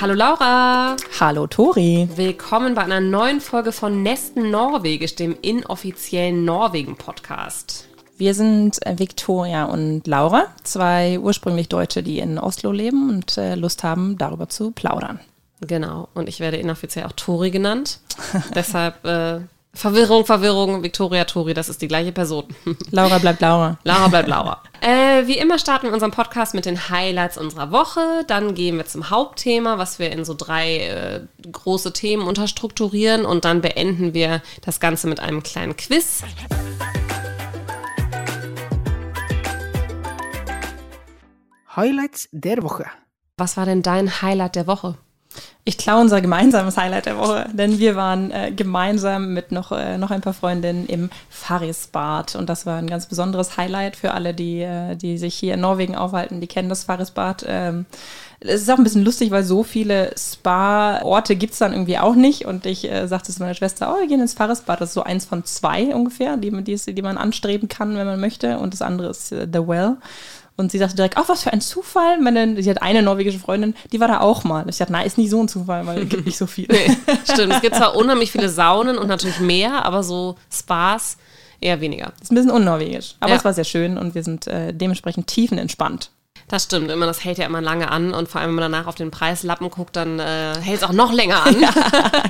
Hallo Laura. Hallo Tori. Willkommen bei einer neuen Folge von Nesten Norwegisch, dem inoffiziellen Norwegen-Podcast. Wir sind äh, Victoria und Laura, zwei ursprünglich Deutsche, die in Oslo leben und äh, Lust haben, darüber zu plaudern. Genau, und ich werde inoffiziell auch Tori genannt. Deshalb äh, Verwirrung, Verwirrung, Victoria, Tori, das ist die gleiche Person. Laura bleibt Laura. Laura bleibt Laura. Äh, wie immer starten wir unseren Podcast mit den Highlights unserer Woche. Dann gehen wir zum Hauptthema, was wir in so drei äh, große Themen unterstrukturieren. Und dann beenden wir das Ganze mit einem kleinen Quiz. Highlights der Woche. Was war denn dein Highlight der Woche? Ich klaue unser gemeinsames Highlight der Woche, denn wir waren äh, gemeinsam mit noch, äh, noch ein paar Freundinnen im Farisbad und das war ein ganz besonderes Highlight für alle, die, äh, die sich hier in Norwegen aufhalten, die kennen das Farisbad. Ähm, es ist auch ein bisschen lustig, weil so viele Spa-Orte gibt es dann irgendwie auch nicht. Und ich äh, sagte zu meiner Schwester, oh, wir gehen ins Farisbad. Das ist so eins von zwei ungefähr, die, die, die man anstreben kann, wenn man möchte. Und das andere ist äh, The Well. Und sie sagte direkt, ach, was für ein Zufall. Meine, sie hat eine norwegische Freundin, die war da auch mal. Ich dachte, na, ist nicht so ein Zufall, weil es gibt nicht so viel. nee, stimmt. Es gibt zwar unheimlich viele Saunen und natürlich mehr, aber so Spas eher weniger. Ist ein bisschen unnorwegisch. Aber ja. es war sehr schön und wir sind äh, dementsprechend tiefenentspannt. Das stimmt, immer, das hält ja immer lange an und vor allem, wenn man danach auf den Preislappen guckt, dann äh, hält es auch noch länger an. Ja,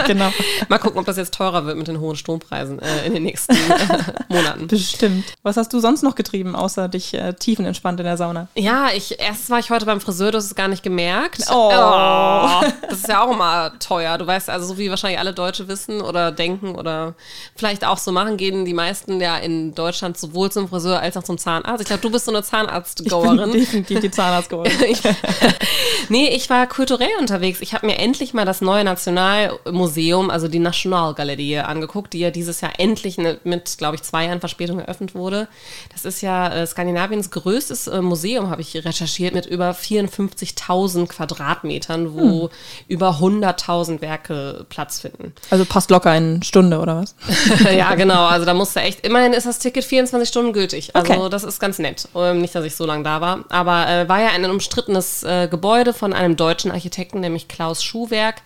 genau. Mal gucken, ob das jetzt teurer wird mit den hohen Strompreisen äh, in den nächsten äh, Monaten. Bestimmt. Was hast du sonst noch getrieben, außer dich äh, tiefenentspannt in der Sauna? Ja, ich erst war ich heute beim Friseur, du hast es gar nicht gemerkt. Oh. oh. Das ist ja auch immer teuer. Du weißt also, so wie wahrscheinlich alle Deutsche wissen oder denken oder vielleicht auch so machen, gehen die meisten ja in Deutschland sowohl zum Friseur als auch zum Zahnarzt. Ich glaube, du bist so eine Zahnarzt-Goerin. Definitiv die Zahnarzt geholt. nee, ich war kulturell unterwegs. Ich habe mir endlich mal das neue Nationalmuseum, also die Nationalgalerie, angeguckt, die ja dieses Jahr endlich mit, glaube ich, zwei Jahren Verspätung eröffnet wurde. Das ist ja äh, Skandinaviens größtes äh, Museum, habe ich recherchiert, mit über 54.000 Quadratmetern, wo hm. über 100.000 Werke Platz finden. Also passt locker eine Stunde oder was? ja, genau. Also da musste echt, immerhin ist das Ticket 24 Stunden gültig. Also okay. das ist ganz nett. Ähm, nicht, dass ich so lange da war, aber äh, war ja ein umstrittenes äh, Gebäude von einem deutschen Architekten, nämlich Klaus Schuhwerk.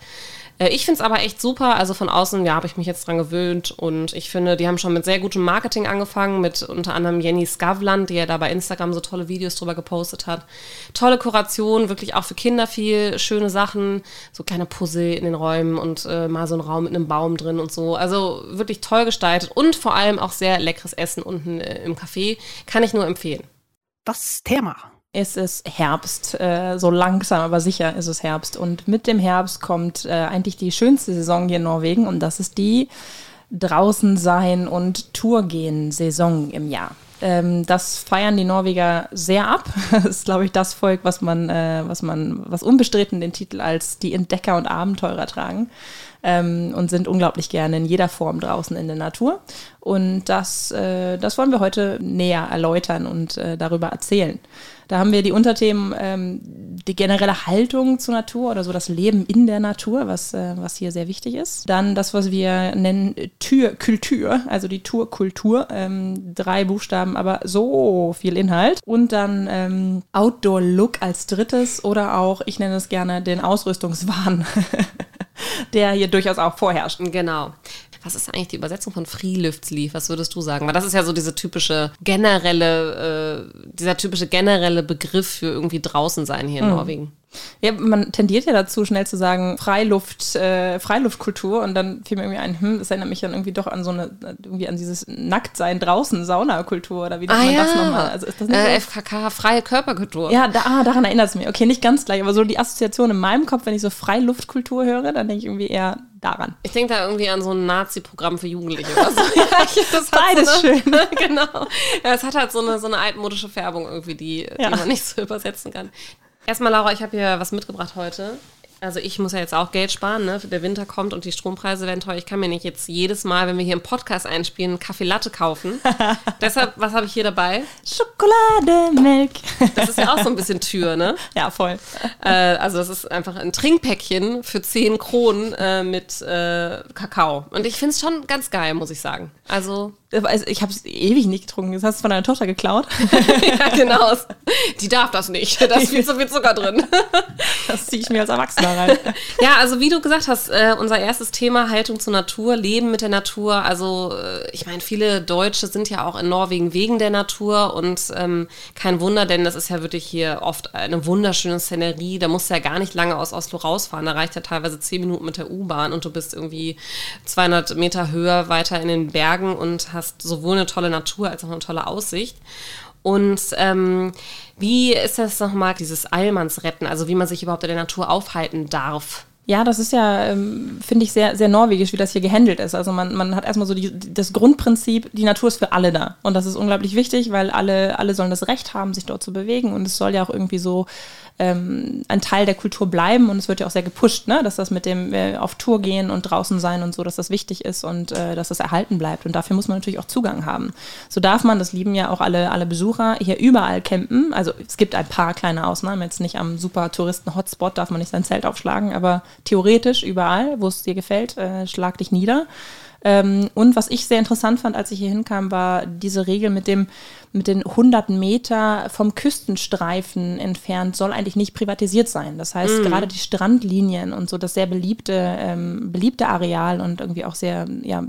Äh, ich finde es aber echt super. Also von außen, ja, habe ich mich jetzt dran gewöhnt. Und ich finde, die haben schon mit sehr gutem Marketing angefangen, mit unter anderem Jenny Skavlan, die ja da bei Instagram so tolle Videos drüber gepostet hat. Tolle Kuration, wirklich auch für Kinder viel, schöne Sachen, so kleine Puzzle in den Räumen und äh, mal so ein Raum mit einem Baum drin und so. Also wirklich toll gestaltet und vor allem auch sehr leckeres Essen unten äh, im Café. Kann ich nur empfehlen. Das Thema es ist Herbst. Äh, so langsam, aber sicher ist es Herbst. Und mit dem Herbst kommt äh, eigentlich die schönste Saison hier in Norwegen und das ist die draußen sein und Tour gehen Saison im Jahr. Ähm, das feiern die Norweger sehr ab. Das ist, glaube ich, das Volk, was man, äh, was man, was unbestritten den Titel als die Entdecker und Abenteurer tragen ähm, und sind unglaublich gerne in jeder Form draußen in der Natur. Und das, äh, das wollen wir heute näher erläutern und äh, darüber erzählen. Da haben wir die Unterthemen, ähm, die generelle Haltung zur Natur oder so das Leben in der Natur, was, äh, was hier sehr wichtig ist. Dann das, was wir nennen Türkultur, also die Tourkultur. Ähm, drei Buchstaben, aber so viel Inhalt. Und dann ähm, Outdoor-Look als drittes oder auch, ich nenne es gerne, den Ausrüstungswahn. der hier durchaus auch vorherrscht. Genau was ist eigentlich die Übersetzung von Freeluftslief? Was würdest du sagen? Weil das ist ja so diese typische generelle, äh, dieser typische generelle Begriff für irgendwie draußen sein hier in mhm. Norwegen. Ja, man tendiert ja dazu, schnell zu sagen, Freiluft, äh, Freiluftkultur und dann fiel mir irgendwie ein, hm, das erinnert mich dann irgendwie doch an so eine, irgendwie an dieses Nacktsein draußen, Saunakultur oder wie nennt ah, man ja. das nochmal? Also ist das nicht äh, so? FKK, freie Körperkultur. Ja, da, ah, daran erinnert es mich. Okay, nicht ganz gleich, aber so die Assoziation in meinem Kopf, wenn ich so Freiluftkultur höre, dann denke ich irgendwie eher daran. Ich denke da irgendwie an so ein Nazi-Programm für Jugendliche oder so. ja, das Beides so eine, schön. genau. Ja, es hat halt so eine, so eine altmodische Färbung irgendwie, die, ja. die man nicht so übersetzen kann. Erstmal, Laura, ich habe hier was mitgebracht heute. Also ich muss ja jetzt auch Geld sparen, ne? Der Winter kommt und die Strompreise werden teuer. Ich kann mir nicht jetzt jedes Mal, wenn wir hier einen Podcast einspielen, einen Kaffee Latte kaufen. Deshalb, was habe ich hier dabei? Schokolade, Milk. Das ist ja auch so ein bisschen Tür, ne? Ja, voll. Äh, also das ist einfach ein Trinkpäckchen für 10 Kronen äh, mit äh, Kakao. Und ich finde es schon ganz geil, muss ich sagen. Also ich habe es ewig nicht getrunken. Das hast du von deiner Tochter geklaut. ja, genau. Die darf das nicht. Da ist viel zu viel Zucker drin. das ziehe ich mir als Erwachsener rein. ja, also wie du gesagt hast, äh, unser erstes Thema Haltung zur Natur, Leben mit der Natur. Also äh, ich meine, viele Deutsche sind ja auch in Norwegen wegen der Natur und ähm, kein Wunder, denn das ist ja wirklich hier oft eine wunderschöne Szenerie. Da musst du ja gar nicht lange aus Oslo rausfahren. Da reicht ja teilweise zehn Minuten mit der U-Bahn und du bist irgendwie 200 Meter höher weiter in den Bergen und hast sowohl eine tolle Natur als auch eine tolle Aussicht. Und ähm, wie ist das nochmal, dieses Eilmannsretten, also wie man sich überhaupt in der Natur aufhalten darf? Ja, das ist ja, ähm, finde ich, sehr, sehr norwegisch, wie das hier gehandelt ist. Also man, man hat erstmal so die, das Grundprinzip, die Natur ist für alle da. Und das ist unglaublich wichtig, weil alle, alle sollen das Recht haben, sich dort zu bewegen. Und es soll ja auch irgendwie so ähm, ein Teil der Kultur bleiben und es wird ja auch sehr gepusht, ne? dass das mit dem äh, auf Tour gehen und draußen sein und so, dass das wichtig ist und äh, dass das erhalten bleibt. Und dafür muss man natürlich auch Zugang haben. So darf man, das lieben ja auch alle, alle Besucher, hier überall campen. Also es gibt ein paar kleine Ausnahmen, jetzt nicht am super Touristen-Hotspot darf man nicht sein Zelt aufschlagen, aber theoretisch überall, wo es dir gefällt, äh, schlag dich nieder. Ähm, und was ich sehr interessant fand, als ich hier hinkam, war diese Regel mit dem, mit den 100 Meter vom Küstenstreifen entfernt soll eigentlich nicht privatisiert sein. Das heißt, mm. gerade die Strandlinien und so das sehr beliebte, ähm, beliebte Areal und irgendwie auch sehr ja,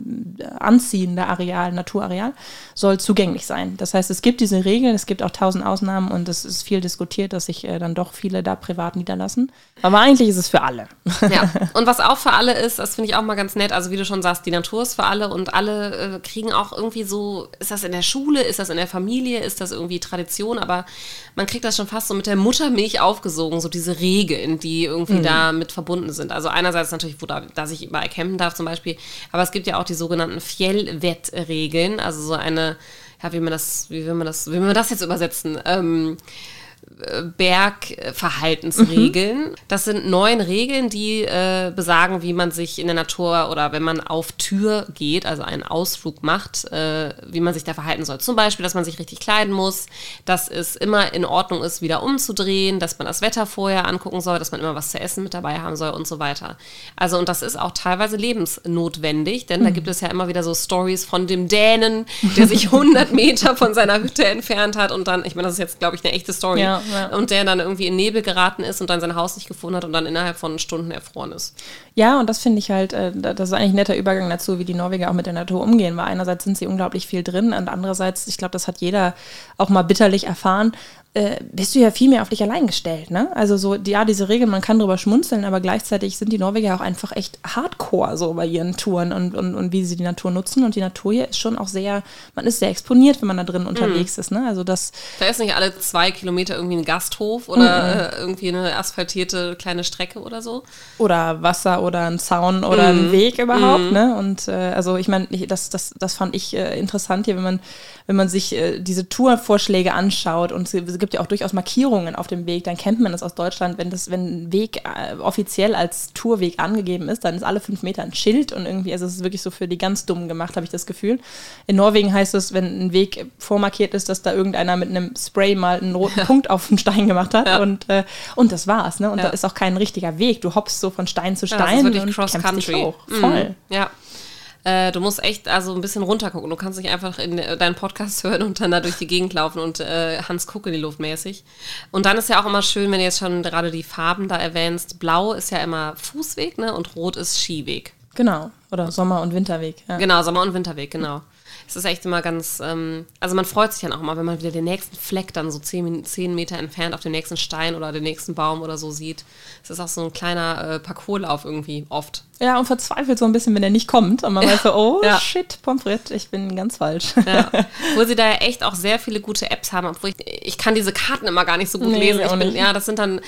anziehende Areal, Naturareal, soll zugänglich sein. Das heißt, es gibt diese Regeln, es gibt auch tausend Ausnahmen und es ist viel diskutiert, dass sich äh, dann doch viele da privat niederlassen. Aber eigentlich ist es für alle. Ja, und was auch für alle ist, das finde ich auch mal ganz nett, also wie du schon sagst, die Natur ist für alle und alle äh, kriegen auch irgendwie so, ist das in der Schule, ist das in der Familie, Familie ist das irgendwie Tradition, aber man kriegt das schon fast so mit der Muttermilch aufgesogen, so diese Regeln, die irgendwie mhm. da mit verbunden sind. Also einerseits natürlich, wo da, dass ich überall campen darf zum Beispiel, aber es gibt ja auch die sogenannten Fjellwettregeln, also so eine, ja, wie man das, wie will man das, wie will man das jetzt übersetzen? Ähm, Bergverhaltensregeln. Mhm. Das sind neun Regeln, die äh, besagen, wie man sich in der Natur oder wenn man auf Tür geht, also einen Ausflug macht, äh, wie man sich da verhalten soll. Zum Beispiel, dass man sich richtig kleiden muss, dass es immer in Ordnung ist, wieder umzudrehen, dass man das Wetter vorher angucken soll, dass man immer was zu essen mit dabei haben soll und so weiter. Also, und das ist auch teilweise lebensnotwendig, denn mhm. da gibt es ja immer wieder so Stories von dem Dänen, der sich 100 Meter von seiner Hütte entfernt hat und dann, ich meine, das ist jetzt, glaube ich, eine echte Story. Ja ja. und der dann irgendwie in Nebel geraten ist und dann sein Haus nicht gefunden hat und dann innerhalb von Stunden erfroren ist. Ja, und das finde ich halt, äh, das ist eigentlich ein netter Übergang dazu, wie die Norweger auch mit der Natur umgehen, weil einerseits sind sie unglaublich viel drin und andererseits, ich glaube, das hat jeder auch mal bitterlich erfahren, äh, bist du ja viel mehr auf dich allein gestellt. Ne? Also so, ja, diese Regeln, man kann drüber schmunzeln, aber gleichzeitig sind die Norweger auch einfach echt hardcore so bei ihren Touren und, und, und wie sie die Natur nutzen. Und die Natur hier ist schon auch sehr, man ist sehr exponiert, wenn man da drin mhm. unterwegs ist. Ne? Also das da ist nicht alle zwei Kilometer irgendwie ein Gasthof oder mhm. irgendwie eine asphaltierte kleine Strecke oder so. Oder Wasser oder ein Zaun oder mhm. ein Weg überhaupt. Mhm. Ne? Und äh, also ich meine, das, das, das fand ich äh, interessant hier, wenn man, wenn man sich äh, diese Tourvorschläge anschaut und es gibt ja auch durchaus Markierungen auf dem Weg. Dann kennt man das aus Deutschland, wenn das, wenn ein Weg äh, offiziell als Tourweg angegeben ist, dann ist alle fünf Meter ein Schild und irgendwie, also es ist wirklich so für die ganz Dummen gemacht, habe ich das Gefühl. In Norwegen heißt es, wenn ein Weg vormarkiert ist, dass da irgendeiner mit einem Spray mal einen roten ja. Punkt auf den Stein gemacht hat ja. und, äh, und das war's. Ne? Und ja. da ist auch kein richtiger Weg. Du hoppst so von Stein zu Stein und kämpfst dich hoch. Voll. Mhm. Ja. Äh, du musst echt also ein bisschen runtergucken. Du kannst nicht einfach in äh, deinen Podcast hören und dann da durch die Gegend laufen und äh, Hans Kuck in die Luft mäßig. Und dann ist ja auch immer schön, wenn du jetzt schon gerade die Farben da erwähnst. Blau ist ja immer Fußweg, ne? Und Rot ist Skiweg. Genau. Oder Sommer- und Winterweg. Ja. Genau, Sommer- und Winterweg, genau es ist echt immer ganz, ähm, also man freut sich dann auch immer, wenn man wieder den nächsten Fleck dann so zehn, zehn Meter entfernt auf dem nächsten Stein oder den nächsten Baum oder so sieht. Es ist auch so ein kleiner äh, Parcourslauf irgendwie oft. Ja, und verzweifelt so ein bisschen, wenn er nicht kommt. Und man ja. weiß so, oh ja. shit, Pommes frites, ich bin ganz falsch. Ja. Wo sie da ja echt auch sehr viele gute Apps haben. Obwohl ich, ich kann diese Karten immer gar nicht so gut nee, lesen. Ich bin, ja, das sind dann,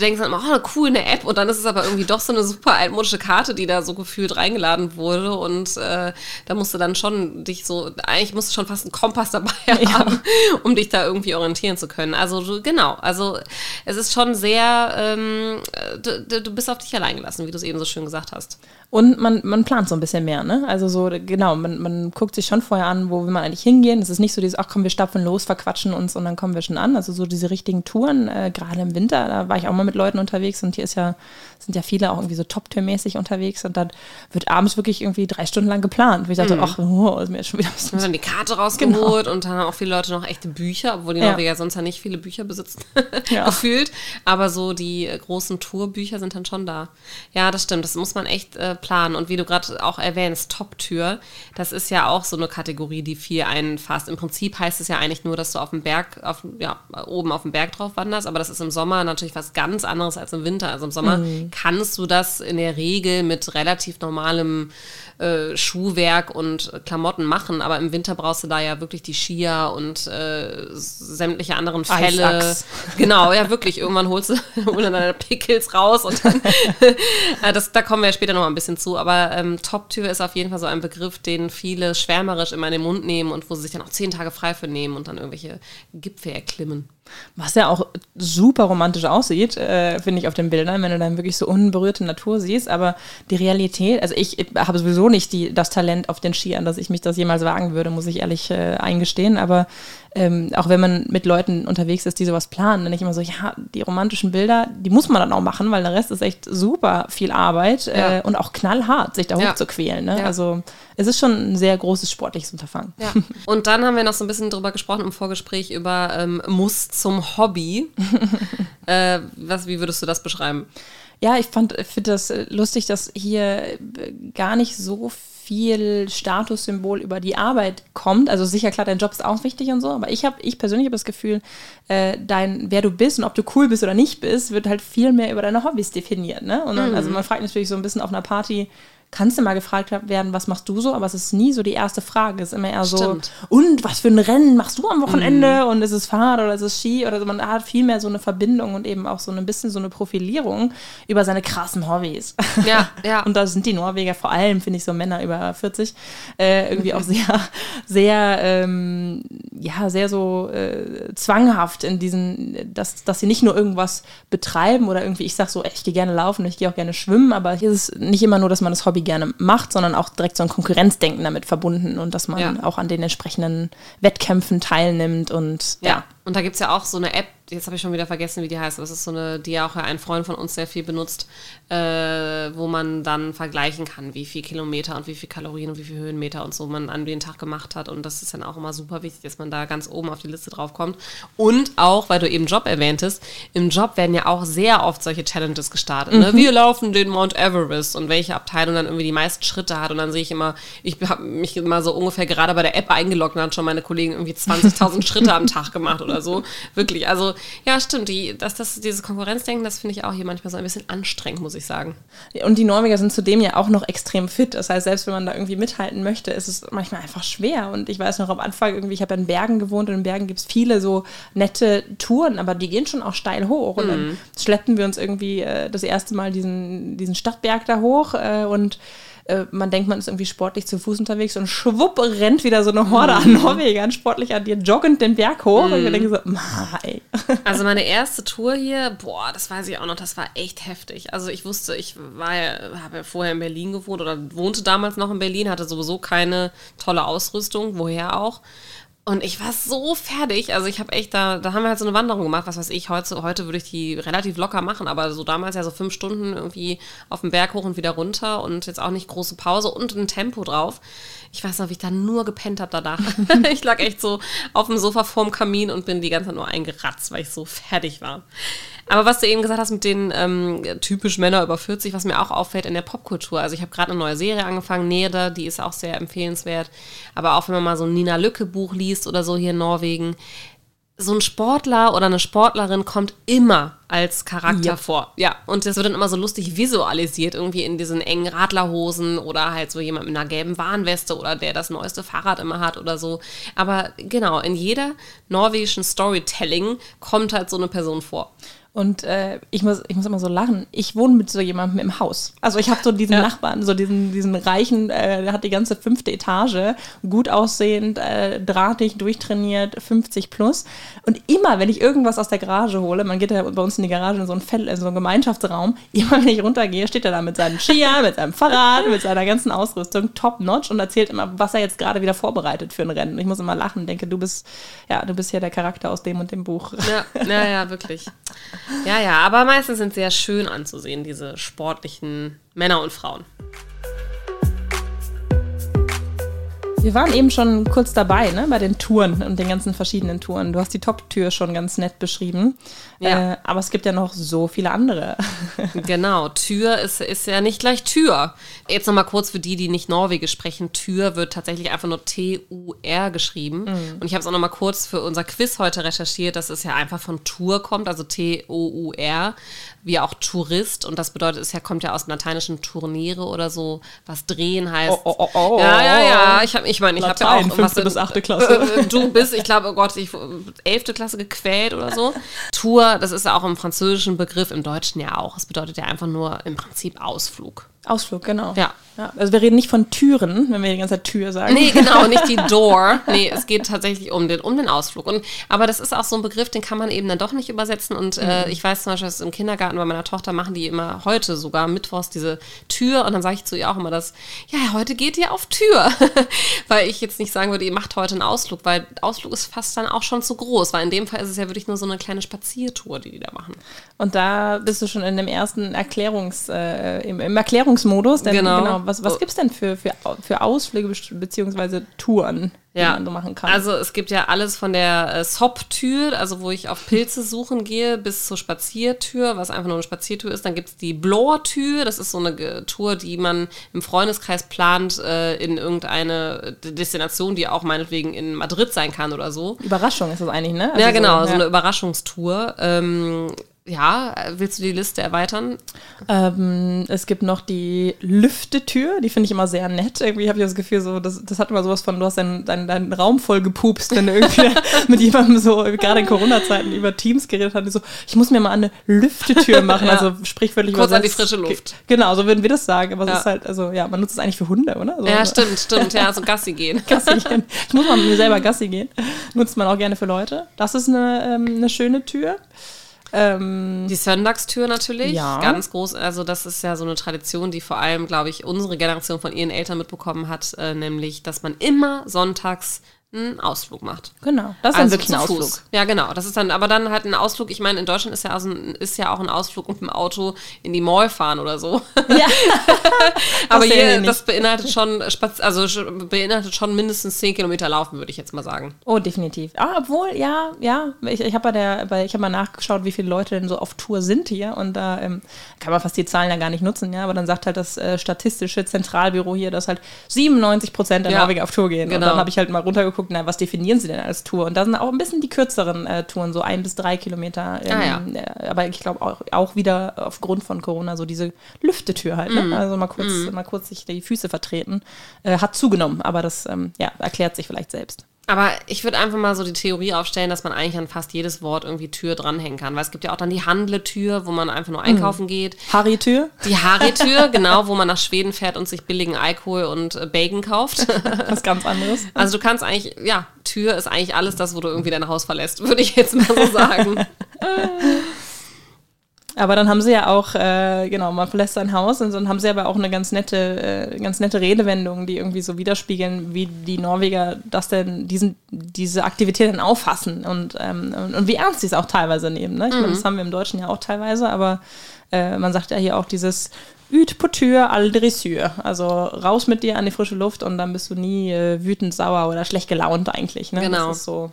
denkst dann immer, oh, cool, eine App. Und dann ist es aber irgendwie doch so eine super altmodische Karte, die da so gefühlt reingeladen wurde. Und äh, da musst du dann schon dich so, eigentlich musst du schon fast einen Kompass dabei haben, um dich da irgendwie orientieren zu können. Also du, genau, also es ist schon sehr, ähm, du, du bist auf dich allein gelassen, wie du es eben so schön gesagt hast. Und man, man plant so ein bisschen mehr, ne? Also so, genau, man, man guckt sich schon vorher an, wo will man eigentlich hingehen. Es ist nicht so dieses, ach komm, wir stapfen los, verquatschen uns und dann kommen wir schon an. Also so diese richtigen Touren, äh, gerade im Winter, da war ich auch mal mit Leuten unterwegs und hier ist ja, sind ja viele auch irgendwie so Top-Tour-mäßig unterwegs und dann wird abends wirklich irgendwie drei Stunden lang geplant. Wo ich dachte, mhm. ach, oh, ist mir schon wieder ein bisschen. dann die Karte rausgeholt genau. und dann haben auch viele Leute noch echte Bücher, obwohl die ja. Norweger sonst ja nicht viele Bücher besitzen, ja. gefühlt. Aber so die großen Tourbücher sind dann schon da. Ja, das stimmt. Das muss man echt äh, planen. Und wie du gerade auch erwähnst, Top-Tür, das ist ja auch so eine Kategorie, die viel einfasst. Im Prinzip heißt es ja eigentlich nur, dass du auf dem Berg, auf, ja, oben auf dem Berg drauf wanderst, aber das ist im Sommer natürlich was ganz anderes als im Winter. Also im Sommer mhm. kannst du das in der Regel mit relativ normalem äh, Schuhwerk und Klamotten machen, aber im Winter brauchst du da ja wirklich die Skier und äh, sämtliche anderen Fälle. Eisachs. Genau, ja wirklich. Irgendwann holst du deine Pickles raus und dann, das, da kommen wir später noch mal ein bisschen zu, aber ähm, Top-Tür ist auf jeden Fall so ein Begriff, den viele schwärmerisch immer in den Mund nehmen und wo sie sich dann auch zehn Tage frei für nehmen und dann irgendwelche Gipfel erklimmen. Was ja auch super romantisch aussieht, äh, finde ich auf den Bildern, wenn du dann wirklich so unberührte Natur siehst. Aber die Realität, also ich, ich habe sowieso nicht die, das Talent auf den Skiern, dass ich mich das jemals wagen würde, muss ich ehrlich äh, eingestehen. Aber ähm, auch wenn man mit Leuten unterwegs ist, die sowas planen, dann ich immer so, ja, die romantischen Bilder, die muss man dann auch machen, weil der Rest ist echt super viel Arbeit äh, und auch knallhart, sich da ja. hochzuquälen. Ne? Ja. Also es ist schon ein sehr großes sportliches Unterfangen. Ja. Und dann haben wir noch so ein bisschen drüber gesprochen im Vorgespräch über ähm, Muss zum Hobby. äh, was, wie würdest du das beschreiben? Ja, ich fand, finde das lustig, dass hier gar nicht so viel Statussymbol über die Arbeit kommt. Also sicher, klar, dein Job ist auch wichtig und so, aber ich habe, ich persönlich habe das Gefühl, äh, dein, wer du bist und ob du cool bist oder nicht bist, wird halt viel mehr über deine Hobbys definiert. Ne? Und dann, mhm. also man fragt natürlich so ein bisschen auf einer Party, kannst du mal gefragt werden, was machst du so, aber es ist nie so die erste Frage. Es ist immer eher Stimmt. so, und was für ein Rennen machst du am Wochenende? Mm. Und ist es Fahrrad oder ist es Ski? Oder so, man hat viel mehr so eine Verbindung und eben auch so ein bisschen so eine Profilierung über seine krassen Hobbys. Ja, ja. und da sind die Norweger vor allem, finde ich, so Männer über 40, äh, irgendwie auch sehr, sehr, ähm, ja, sehr so äh, zwanghaft in diesen, dass, dass sie nicht nur irgendwas betreiben oder irgendwie, ich sag so, ich gehe gerne laufen, ich gehe auch gerne schwimmen, aber hier ist es nicht immer nur, dass man das Hobby gerne macht, sondern auch direkt so ein Konkurrenzdenken damit verbunden und dass man ja. auch an den entsprechenden Wettkämpfen teilnimmt und ja. ja. Und da gibt es ja auch so eine App, jetzt habe ich schon wieder vergessen, wie die heißt. Das ist so eine, die ja auch ein Freund von uns sehr viel benutzt, äh, wo man dann vergleichen kann, wie viel Kilometer und wie viel Kalorien und wie viel Höhenmeter und so man an den Tag gemacht hat. Und das ist dann auch immer super wichtig, dass man da ganz oben auf die Liste drauf kommt. Und auch, weil du eben Job erwähntest, im Job werden ja auch sehr oft solche Challenges gestartet. Ne? Mhm. Wir laufen den Mount Everest und welche Abteilung dann irgendwie die meisten Schritte hat. Und dann sehe ich immer, ich habe mich immer so ungefähr gerade bei der App eingeloggt und dann schon meine Kollegen irgendwie 20.000 Schritte am Tag gemacht oder so. Wirklich, also ja, stimmt. Die, dass das, dieses Konkurrenzdenken, das finde ich auch hier manchmal so ein bisschen anstrengend, muss ich sagen. Und die Norweger sind zudem ja auch noch extrem fit. Das heißt, selbst wenn man da irgendwie mithalten möchte, ist es manchmal einfach schwer. Und ich weiß noch am Anfang irgendwie, ich habe in Bergen gewohnt und in Bergen gibt es viele so nette Touren, aber die gehen schon auch steil hoch. Und dann mhm. schleppen wir uns irgendwie äh, das erste Mal diesen, diesen Stadtberg da hoch äh, und äh, man denkt, man ist irgendwie sportlich zu Fuß unterwegs und schwupp rennt wieder so eine Horde an mhm. Norwegern sportlich an dir joggend den Berg hoch. Mm. Und ich denke so, mei. Also meine erste Tour hier, boah, das weiß ich auch noch, das war echt heftig. Also ich wusste, ich war ja, habe ja vorher in Berlin gewohnt oder wohnte damals noch in Berlin, hatte sowieso keine tolle Ausrüstung, woher auch. Und ich war so fertig. Also ich habe echt, da, da haben wir halt so eine Wanderung gemacht, was weiß ich, heute, heute würde ich die relativ locker machen, aber so damals ja so fünf Stunden irgendwie auf dem Berg hoch und wieder runter und jetzt auch nicht große Pause und ein Tempo drauf. Ich weiß noch, wie ich da nur gepennt habe danach. ich lag echt so auf dem Sofa vorm Kamin und bin die ganze Zeit nur eingeratzt, weil ich so fertig war. Aber was du eben gesagt hast mit den ähm, typisch Männer über 40, was mir auch auffällt in der Popkultur. Also ich habe gerade eine neue Serie angefangen, Nede, die ist auch sehr empfehlenswert. Aber auch wenn man mal so ein Nina Lücke Buch liest oder so hier in Norwegen, so ein Sportler oder eine Sportlerin kommt immer als Charakter ja. vor. Ja, und das wird dann immer so lustig visualisiert, irgendwie in diesen engen Radlerhosen oder halt so jemand mit einer gelben Warnweste oder der das neueste Fahrrad immer hat oder so. Aber genau, in jeder norwegischen Storytelling kommt halt so eine Person vor. Und äh, ich, muss, ich muss immer so lachen. Ich wohne mit so jemandem im Haus. Also ich habe so diesen ja. Nachbarn, so diesen, diesen reichen, äh, der hat die ganze fünfte Etage, gut aussehend, äh, drahtig, durchtrainiert, 50 plus. Und immer, wenn ich irgendwas aus der Garage hole, man geht ja bei uns in die Garage in so einen, Fell, in so einen Gemeinschaftsraum, immer wenn ich runtergehe, steht er da mit seinem Skier, mit seinem Fahrrad, mit seiner ganzen Ausrüstung, top notch und erzählt immer, was er jetzt gerade wieder vorbereitet für ein Rennen. Ich muss immer lachen denke, du bist, ja, du bist ja der Charakter aus dem und dem Buch. Ja, ja, ja wirklich. Ja, ja, aber meistens sind sie sehr schön anzusehen, diese sportlichen Männer und Frauen. Wir waren eben schon kurz dabei, ne, bei den Touren und den ganzen verschiedenen Touren. Du hast die Top-Tür schon ganz nett beschrieben. Ja. Äh, aber es gibt ja noch so viele andere. genau, Tür ist, ist ja nicht gleich Tür. Jetzt nochmal kurz für die, die nicht Norwegisch sprechen. Tür wird tatsächlich einfach nur T-U-R geschrieben. Mhm. Und ich habe es auch nochmal kurz für unser Quiz heute recherchiert, dass es ja einfach von Tour kommt, also T-O-U-R, wie auch Tourist. Und das bedeutet, es kommt ja aus dem lateinischen Tourniere oder so, was drehen heißt. Oh, oh, oh, ja, ja, ja. Ich habe ich meine, ich habe ja auch fünfte bis achte Klasse. Äh, du bist, ich glaube, oh Gott, ich elfte Klasse gequält oder so. Tour, das ist ja auch im französischen Begriff, im Deutschen ja auch. Es bedeutet ja einfach nur im Prinzip Ausflug. Ausflug, genau. Ja. ja. Also wir reden nicht von Türen, wenn wir die ganze Zeit Tür sagen. Nee, genau, nicht die Door. Nee, es geht tatsächlich um den, um den Ausflug. Und, aber das ist auch so ein Begriff, den kann man eben dann doch nicht übersetzen. Und äh, mhm. ich weiß zum Beispiel, dass im Kindergarten bei meiner Tochter machen die immer heute sogar mittwochs diese Tür. Und dann sage ich zu ihr auch immer das, ja, heute geht ihr auf Tür. weil ich jetzt nicht sagen würde, ihr macht heute einen Ausflug, weil Ausflug ist fast dann auch schon zu groß. Weil in dem Fall ist es ja wirklich nur so eine kleine Spaziertour, die die da machen. Und da bist du schon in dem ersten Erklärungs, äh, im, im Erklärungs Erklärungsmodus. Denn, genau. genau. Was, was oh. gibt es denn für, für, für Ausflüge bzw. Touren, die ja. man so machen kann? Also es gibt ja alles von der äh, Sop-Tür, also wo ich auf Pilze suchen gehe, bis zur Spaziertür, was einfach nur eine Spaziertür ist. Dann gibt es die Blower-Tür, das ist so eine Tour, die man im Freundeskreis plant äh, in irgendeine Destination, die auch meinetwegen in Madrid sein kann oder so. Überraschung ist das eigentlich, ne? Also ja, genau, so, ja. so eine Überraschungstour. Ähm, ja, willst du die Liste erweitern? Ähm, es gibt noch die Lüftetür, die finde ich immer sehr nett. Irgendwie habe ich das Gefühl, so, das, das hat immer sowas von, du hast deinen, deinen, deinen Raum voll gepupst, wenn du irgendwie mit jemandem so, gerade in Corona-Zeiten, über Teams geredet hast, so, ich muss mir mal eine Lüftetür machen, ja. also sprichwörtlich Kurz an die frische Luft. Genau, so würden wir das sagen, aber es ist halt, also ja, man nutzt es eigentlich für Hunde, oder? So, ja, stimmt, stimmt, ja, so Gassi gehen. Gassi gehen. Ich muss mal mit mir selber Gassi gehen. Nutzt man auch gerne für Leute. Das ist eine, ähm, eine schöne Tür. Ähm, die Sonntagstür natürlich, ja. ganz groß. Also das ist ja so eine Tradition, die vor allem, glaube ich, unsere Generation von ihren Eltern mitbekommen hat, äh, nämlich, dass man immer sonntags einen Ausflug macht. Genau, das ist also wirklich ein Ausflug. Fuß. Ja, genau. Das ist dann, aber dann halt ein Ausflug. Ich meine, in Deutschland ist ja, also ein, ist ja auch ein Ausflug mit dem Auto in die Mall fahren oder so. Ja. aber hier, das beinhaltet schon, also beinhaltet schon mindestens 10 Kilometer laufen, würde ich jetzt mal sagen. Oh, definitiv. Ah, obwohl, ja, ja. Ich, ich habe bei der, bei, ich habe mal nachgeschaut, wie viele Leute denn so auf Tour sind hier und da ähm, kann man fast die Zahlen ja gar nicht nutzen, ja. Aber dann sagt halt das äh, statistische Zentralbüro hier, dass halt 97 Prozent der ja. Norweger auf Tour gehen. Genau. Und dann habe ich halt mal runtergeguckt geguckt, na, was definieren sie denn als Tour? Und da sind auch ein bisschen die kürzeren äh, Touren, so ein bis drei Kilometer. Ähm, ah, ja. äh, aber ich glaube auch, auch wieder aufgrund von Corona so diese Lüftetür halt. Ne? Mm. Also mal kurz, mm. mal kurz sich die Füße vertreten. Äh, hat zugenommen, aber das ähm, ja, erklärt sich vielleicht selbst. Aber ich würde einfach mal so die Theorie aufstellen, dass man eigentlich an fast jedes Wort irgendwie Tür dranhängen kann. Weil es gibt ja auch dann die Handletür, wo man einfach nur einkaufen mhm. geht. Harry-Tür? Die Harry-Tür, genau, wo man nach Schweden fährt und sich billigen Alkohol und äh, Bacon kauft. Was ganz anderes. Also du kannst eigentlich, ja, Tür ist eigentlich alles das, wo du irgendwie dein Haus verlässt, würde ich jetzt mal so sagen. Aber dann haben sie ja auch, äh, genau, man verlässt sein Haus und dann haben sie aber auch eine ganz nette, äh, ganz nette Redewendung, die irgendwie so widerspiegeln, wie die Norweger das denn, diesen, diese Aktivität dann auffassen und, ähm, und, und, wie ernst sie es auch teilweise nehmen. Ne? Ich mhm. meine, das haben wir im Deutschen ja auch teilweise, aber äh, man sagt ja hier auch dieses Üt Potur al Dressur. Also raus mit dir an die frische Luft und dann bist du nie äh, wütend, sauer oder schlecht gelaunt eigentlich. Ne? Genau. Das ist so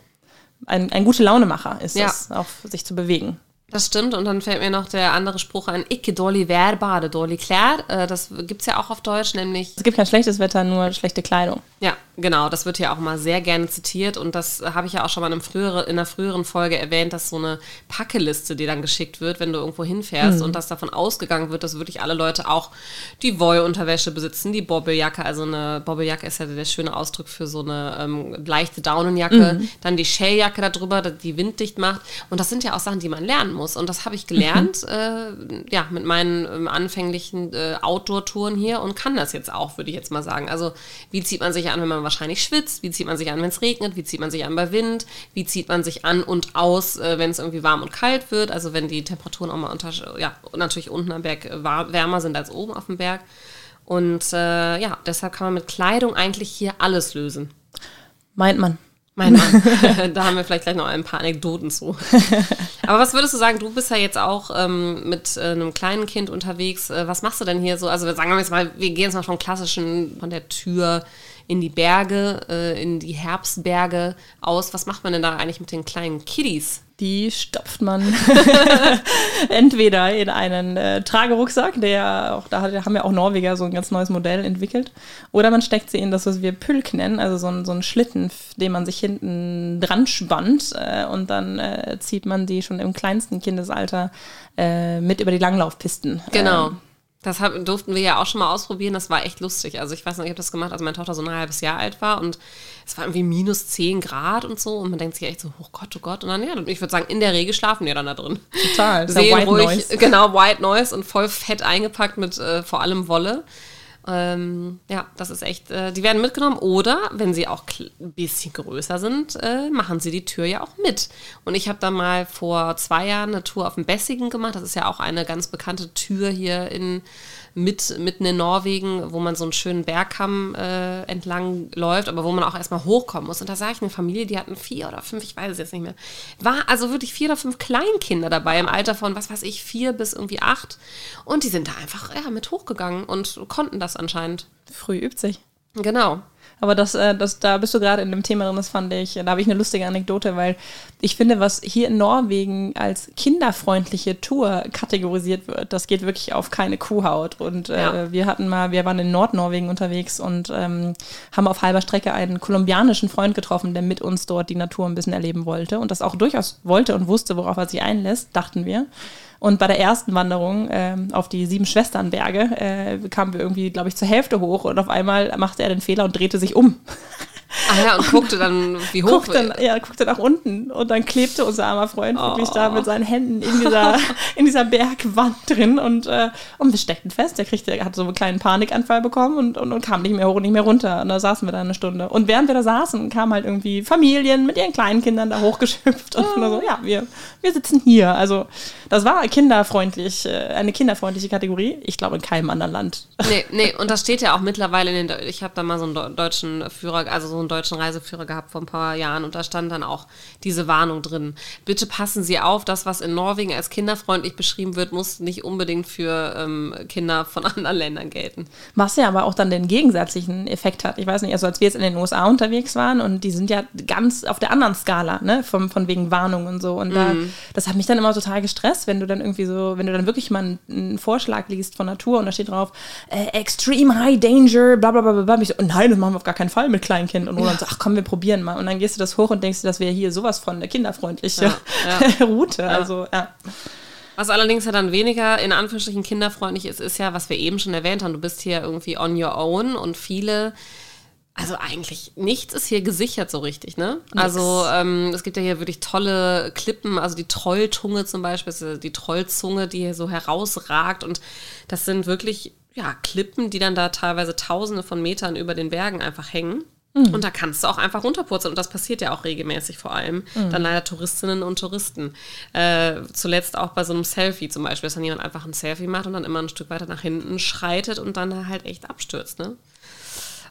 ein, ein gute Launemacher ist ja. es, auf sich zu bewegen. Das stimmt. Und dann fällt mir noch der andere Spruch ein, Icke dolly verbade dolly klär. Äh, das gibt es ja auch auf Deutsch, nämlich... Es gibt kein schlechtes Wetter, nur schlechte Kleidung. Ja, genau. Das wird ja auch mal sehr gerne zitiert. Und das habe ich ja auch schon mal in, frühere, in einer früheren Folge erwähnt, dass so eine Packeliste, die dann geschickt wird, wenn du irgendwo hinfährst mhm. und dass davon ausgegangen wird, dass wirklich alle Leute auch die Wollunterwäsche besitzen, die Bobbeljacke. Also eine Bobbeljacke ist ja der schöne Ausdruck für so eine ähm, leichte Daunenjacke. Mhm. Dann die Shelljacke darüber, die winddicht macht. Und das sind ja auch Sachen, die man lernen muss muss. Und das habe ich gelernt, mhm. äh, ja, mit meinen ähm, anfänglichen äh, Outdoor-Touren hier und kann das jetzt auch, würde ich jetzt mal sagen. Also, wie zieht man sich an, wenn man wahrscheinlich schwitzt? Wie zieht man sich an, wenn es regnet? Wie zieht man sich an bei Wind? Wie zieht man sich an und aus, äh, wenn es irgendwie warm und kalt wird? Also, wenn die Temperaturen auch mal unter, ja, natürlich unten am Berg äh, wärmer sind als oben auf dem Berg. Und äh, ja, deshalb kann man mit Kleidung eigentlich hier alles lösen. Meint man. Mein Mann. da haben wir vielleicht gleich noch ein paar Anekdoten zu. Aber was würdest du sagen? Du bist ja jetzt auch ähm, mit äh, einem kleinen Kind unterwegs. Äh, was machst du denn hier so? Also sagen wir jetzt mal, wir gehen jetzt mal vom klassischen, von der Tür in die Berge, äh, in die Herbstberge aus. Was macht man denn da eigentlich mit den kleinen Kiddies? Die stopft man entweder in einen äh, Tragerucksack, der auch, da haben ja auch Norweger so ein ganz neues Modell entwickelt, oder man steckt sie in das, was wir Pülk nennen, also so ein, so ein Schlitten, den man sich hinten dran spannt äh, und dann äh, zieht man die schon im kleinsten Kindesalter äh, mit über die Langlaufpisten. Genau. Ähm, das hab, durften wir ja auch schon mal ausprobieren. Das war echt lustig. Also ich weiß noch, ich habe das gemacht, als meine Tochter so ein halbes Jahr alt war und es war irgendwie minus 10 Grad und so und man denkt sich echt so, oh Gott, oh Gott. Und dann, ja, ich würde sagen, in der Regel schlafen die dann da drin. Total. Sehen White ruhig, Noise. genau, White Noise und voll fett eingepackt mit äh, vor allem Wolle. Ähm, ja, das ist echt, äh, die werden mitgenommen oder wenn sie auch ein bisschen größer sind, äh, machen sie die Tür ja auch mit. Und ich habe da mal vor zwei Jahren eine Tour auf dem Bessigen gemacht. Das ist ja auch eine ganz bekannte Tür hier in mit, mitten in Norwegen, wo man so einen schönen Bergkamm äh, entlang läuft, aber wo man auch erstmal hochkommen muss. Und da sah ich eine Familie, die hatten vier oder fünf, ich weiß es jetzt nicht mehr. War also wirklich vier oder fünf Kleinkinder dabei im Alter von, was weiß ich, vier bis irgendwie acht. Und die sind da einfach ja, mit hochgegangen und konnten das anscheinend. Früh übt sich. Genau. Aber das, äh, das, da bist du gerade in dem Thema drin, das fand ich, da habe ich eine lustige Anekdote, weil ich finde, was hier in Norwegen als kinderfreundliche Tour kategorisiert wird, das geht wirklich auf keine Kuhhaut. Und äh, ja. wir hatten mal, wir waren in Nordnorwegen unterwegs und ähm, haben auf halber Strecke einen kolumbianischen Freund getroffen, der mit uns dort die Natur ein bisschen erleben wollte und das auch durchaus wollte und wusste, worauf er sich einlässt, dachten wir. Und bei der ersten Wanderung äh, auf die Sieben Schwesternberge äh, kamen wir irgendwie, glaube ich, zur Hälfte hoch und auf einmal machte er den Fehler und drehte sich um. Ah ja, und guckte dann, wie hoch. Guckte, ja, guckte nach unten und dann klebte unser armer Freund oh. wirklich da mit seinen Händen in dieser, in dieser Bergwand drin und, äh, und wir steckten fest. Er kriegte, hat so einen kleinen Panikanfall bekommen und, und, und, kam nicht mehr hoch und nicht mehr runter. Und da saßen wir da eine Stunde. Und während wir da saßen, kamen halt irgendwie Familien mit ihren kleinen Kindern da hochgeschöpft und oh. so, ja, wir, wir sitzen hier. Also, das war kinderfreundlich, äh, eine kinderfreundliche Kategorie. Ich glaube, in keinem anderen Land. Nee, nee, und das steht ja auch mittlerweile in den, ich habe da mal so einen deutschen Führer, also so einen deutschen Reiseführer gehabt vor ein paar Jahren und da stand dann auch diese Warnung drin. Bitte passen Sie auf, das, was in Norwegen als kinderfreundlich beschrieben wird, muss nicht unbedingt für ähm, Kinder von anderen Ländern gelten. Was ja aber auch dann den gegensätzlichen Effekt hat. Ich weiß nicht, also als wir jetzt in den USA unterwegs waren und die sind ja ganz auf der anderen Skala, ne, von, von wegen Warnung und so. Und da, mhm. das hat mich dann immer total gestresst, wenn du dann irgendwie so, wenn du dann wirklich mal einen, einen Vorschlag liest von Natur und da steht drauf, äh, Extreme High Danger, bla bla bla bla. Ich so, oh nein, das machen wir auf gar keinen Fall mit Kleinkind. Und Roland ja. so, ach komm, wir probieren mal. Und dann gehst du das hoch und denkst, das wäre hier sowas von der kinderfreundliche ja. Route. Also, ja. Was allerdings ja dann weniger in Anführungsstrichen kinderfreundlich ist, ist ja, was wir eben schon erwähnt haben, du bist hier irgendwie on your own und viele also eigentlich nichts ist hier gesichert so richtig, ne? Nix. Also ähm, es gibt ja hier wirklich tolle Klippen, also die Trolltunge zum Beispiel, die Trollzunge, die hier so herausragt und das sind wirklich ja Klippen, die dann da teilweise Tausende von Metern über den Bergen einfach hängen. Mhm. Und da kannst du auch einfach runterpurzeln. Und das passiert ja auch regelmäßig vor allem. Mhm. Dann leider Touristinnen und Touristen. Äh, zuletzt auch bei so einem Selfie zum Beispiel, dass dann jemand einfach ein Selfie macht und dann immer ein Stück weiter nach hinten schreitet und dann halt echt abstürzt. Ne?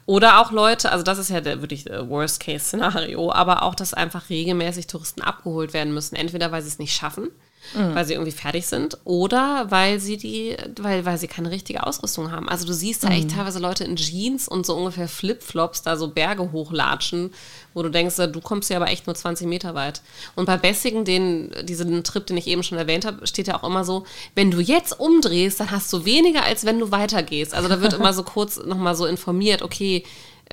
Oder auch Leute, also das ist ja der wirklich äh, Worst-Case-Szenario, aber auch, dass einfach regelmäßig Touristen abgeholt werden müssen. Entweder weil sie es nicht schaffen mhm. weil sie irgendwie fertig sind oder weil sie die, weil, weil sie keine richtige Ausrüstung haben. Also du siehst da echt mhm. teilweise Leute in Jeans und so ungefähr Flipflops da so Berge hochlatschen, wo du denkst, du kommst ja aber echt nur 20 Meter weit. Und bei Bessigen, den, diesen Trip, den ich eben schon erwähnt habe, steht ja auch immer so, wenn du jetzt umdrehst, dann hast du weniger, als wenn du weitergehst. Also da wird immer so kurz nochmal so informiert, okay,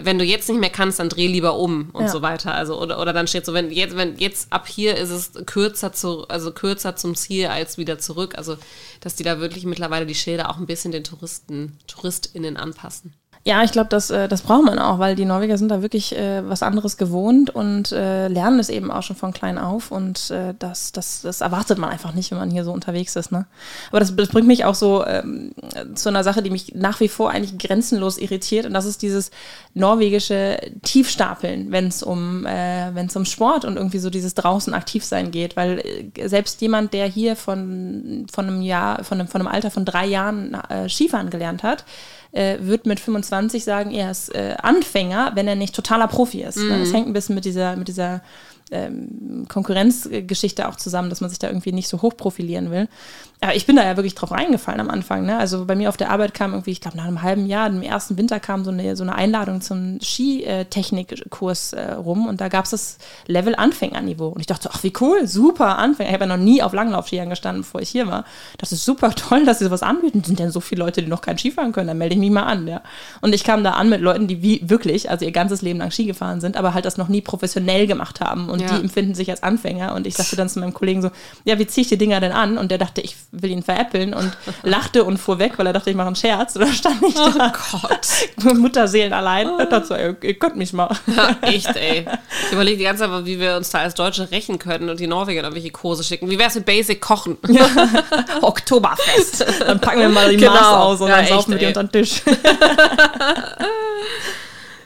wenn du jetzt nicht mehr kannst, dann dreh lieber um und ja. so weiter. Also, oder, oder dann steht so, wenn jetzt, wenn jetzt ab hier ist es kürzer zu, also kürzer zum Ziel als wieder zurück. Also, dass die da wirklich mittlerweile die Schilder auch ein bisschen den Touristen, TouristInnen anpassen. Ja, ich glaube, das, äh, das braucht man auch, weil die Norweger sind da wirklich äh, was anderes gewohnt und äh, lernen es eben auch schon von klein auf und äh, das, das, das erwartet man einfach nicht, wenn man hier so unterwegs ist. Ne? Aber das, das bringt mich auch so ähm, zu einer Sache, die mich nach wie vor eigentlich grenzenlos irritiert und das ist dieses norwegische Tiefstapeln, wenn es um, äh, wenn's um Sport und irgendwie so dieses draußen aktiv sein geht, weil äh, selbst jemand, der hier von, von einem Jahr, von einem, von einem Alter von drei Jahren äh, Skifahren gelernt hat, äh, wird mit 25 sagen, er ist äh, Anfänger, wenn er nicht totaler Profi ist. Mhm. Das hängt ein bisschen mit dieser, mit dieser ähm, Konkurrenzgeschichte auch zusammen, dass man sich da irgendwie nicht so hoch profilieren will. Aber ich bin da ja wirklich drauf reingefallen am Anfang. Ne? Also bei mir auf der Arbeit kam irgendwie, ich glaube, nach einem halben Jahr, im ersten Winter kam so eine, so eine Einladung zum Skitechnikkurs äh, rum und da gab es das Level Anfängerniveau. Und ich dachte, ach, wie cool, super Anfänger. Ich habe ja noch nie auf Langlaufskiern gestanden, bevor ich hier war. Das ist super toll, dass sie sowas anbieten. Sind denn so viele Leute, die noch kein Skifahren können? Dann melde ich mich mal an. Ja. Und ich kam da an mit Leuten, die wie wirklich, also ihr ganzes Leben lang Ski gefahren sind, aber halt das noch nie professionell gemacht haben. Und ja. die empfinden sich als Anfänger. Und ich sagte dann zu meinem Kollegen so, ja, wie ziehe ich die Dinger denn an? Und der dachte, ich will ihn veräppeln und lachte und fuhr weg, weil er dachte, ich mache einen Scherz. Und dann stand ich oh da. Gott. Mutterseelen allein. Und dachte so, ey, ihr könnt mich mal. Ja, echt, ey. Ich überlege die ganze Zeit, wie wir uns da als Deutsche rächen können und die Norweger irgendwelche Kurse schicken. Wie wäre es mit Basic Kochen? Ja. Oktoberfest. Dann packen wir mal die genau. Maß aus und ja, dann saufen wir die unter den Tisch.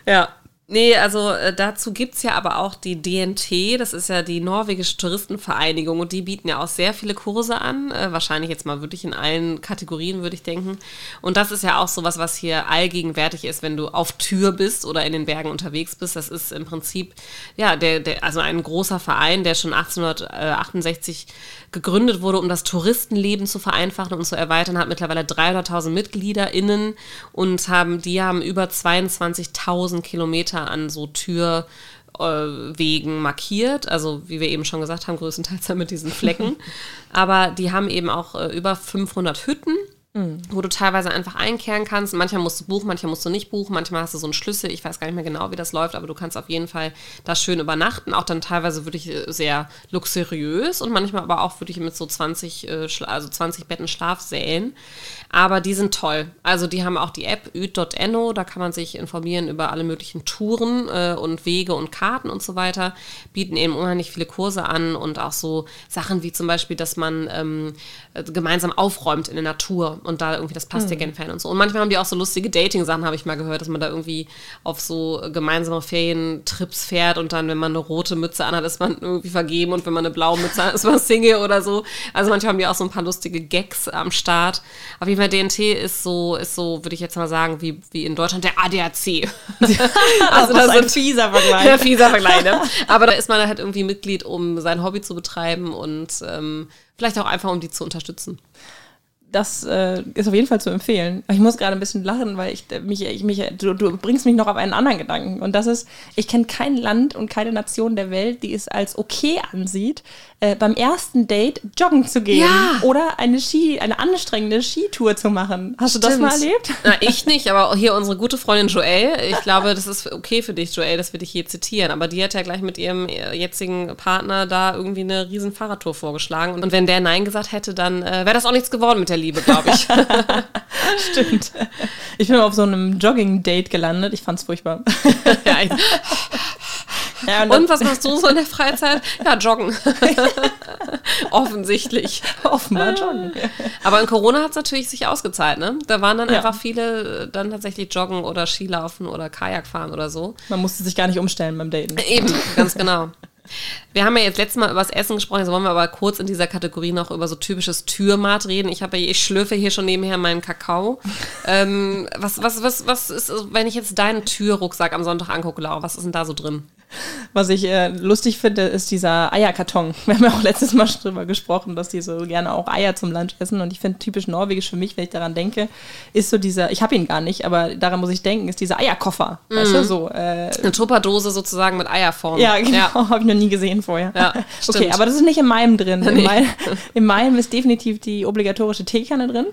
ja. Nee, also äh, dazu gibt es ja aber auch die DNT, das ist ja die norwegische Touristenvereinigung und die bieten ja auch sehr viele Kurse an, äh, wahrscheinlich jetzt mal wirklich in allen Kategorien, würde ich denken. Und das ist ja auch sowas, was hier allgegenwärtig ist, wenn du auf Tür bist oder in den Bergen unterwegs bist. Das ist im Prinzip, ja, der, der, also ein großer Verein, der schon 1868 gegründet wurde, um das Touristenleben zu vereinfachen und zu erweitern, hat mittlerweile 300.000 MitgliederInnen und haben, die haben über 22.000 Kilometer an so Türwegen markiert. Also, wie wir eben schon gesagt haben, größtenteils mit diesen Flecken. Aber die haben eben auch äh, über 500 Hütten Mhm. Wo du teilweise einfach einkehren kannst. Manchmal musst du buchen, manchmal musst du nicht buchen. Manchmal hast du so einen Schlüssel. Ich weiß gar nicht mehr genau, wie das läuft, aber du kannst auf jeden Fall da schön übernachten. Auch dann teilweise wirklich äh, sehr luxuriös und manchmal aber auch wirklich mit so 20, äh, also 20 Betten Schlafsälen. Aber die sind toll. Also die haben auch die App üd.no, da kann man sich informieren über alle möglichen Touren äh, und Wege und Karten und so weiter. Bieten eben unheimlich viele Kurse an und auch so Sachen wie zum Beispiel, dass man ähm, gemeinsam aufräumt in der Natur und da irgendwie das passt ja mhm. Fan und so. Und manchmal haben die auch so lustige Dating-Sachen, habe ich mal gehört, dass man da irgendwie auf so gemeinsame Ferientrips fährt und dann, wenn man eine rote Mütze anhat, ist man irgendwie vergeben und wenn man eine blaue Mütze hat, ist man Single oder so. Also manchmal haben die auch so ein paar lustige Gags am Start. Auf jeden Fall DNT ist so, ist so, würde ich jetzt mal sagen, wie, wie in Deutschland der ADAC. also das ist ein fieser Vergleich. Ja, fieser Vergleich, ne? Aber da ist man halt irgendwie Mitglied, um sein Hobby zu betreiben und ähm, vielleicht auch einfach, um die zu unterstützen das äh, ist auf jeden Fall zu empfehlen. Ich muss gerade ein bisschen lachen, weil ich mich, ich mich du, du, bringst mich noch auf einen anderen Gedanken. Und das ist, ich kenne kein Land und keine Nation der Welt, die es als okay ansieht, äh, beim ersten Date joggen zu gehen ja. oder eine Ski, eine anstrengende Skitour zu machen. Hast Stimmt. du das mal erlebt? Na, ich nicht, aber hier unsere gute Freundin Joelle, ich glaube, das ist okay für dich, Joelle, dass wir dich hier zitieren. Aber die hat ja gleich mit ihrem äh, jetzigen Partner da irgendwie eine riesen Fahrradtour vorgeschlagen. Und wenn der Nein gesagt hätte, dann äh, wäre das auch nichts geworden mit der Liebe, glaube ich. Stimmt. Ich bin auf so einem Jogging-Date gelandet. Ich fand es furchtbar. ja, ja, und, und was machst du so in der Freizeit? Ja, joggen. Offensichtlich. Offenbar joggen. Aber in Corona hat es natürlich sich ausgezahlt, ne? Da waren dann ja. einfach viele äh, dann tatsächlich joggen oder Skilaufen oder Kajak fahren oder so. Man musste sich gar nicht umstellen beim Daten. Eben, ganz genau. Wir haben ja jetzt letztes Mal über das Essen gesprochen, jetzt wollen wir aber kurz in dieser Kategorie noch über so typisches Türmat reden. Ich habe ich schlürfe hier schon nebenher meinen Kakao. ähm, was, was, was, was ist, wenn ich jetzt deinen Türrucksack am Sonntag angucke, Laura, was ist denn da so drin? Was ich äh, lustig finde, ist dieser Eierkarton. Wir haben ja auch letztes Mal schon drüber gesprochen, dass die so gerne auch Eier zum Lunch essen. Und ich finde typisch norwegisch für mich, wenn ich daran denke, ist so dieser, ich habe ihn gar nicht, aber daran muss ich denken, ist dieser Eierkoffer. Mhm. Weißt du, mhm. so. Äh, Eine Tupperdose sozusagen mit Eierform. Ja, genau. Ja. habe ich noch nie gesehen vorher. Ja, okay, aber das ist nicht in meinem drin. In, nee. mein, in meinem ist definitiv die obligatorische Teekanne drin.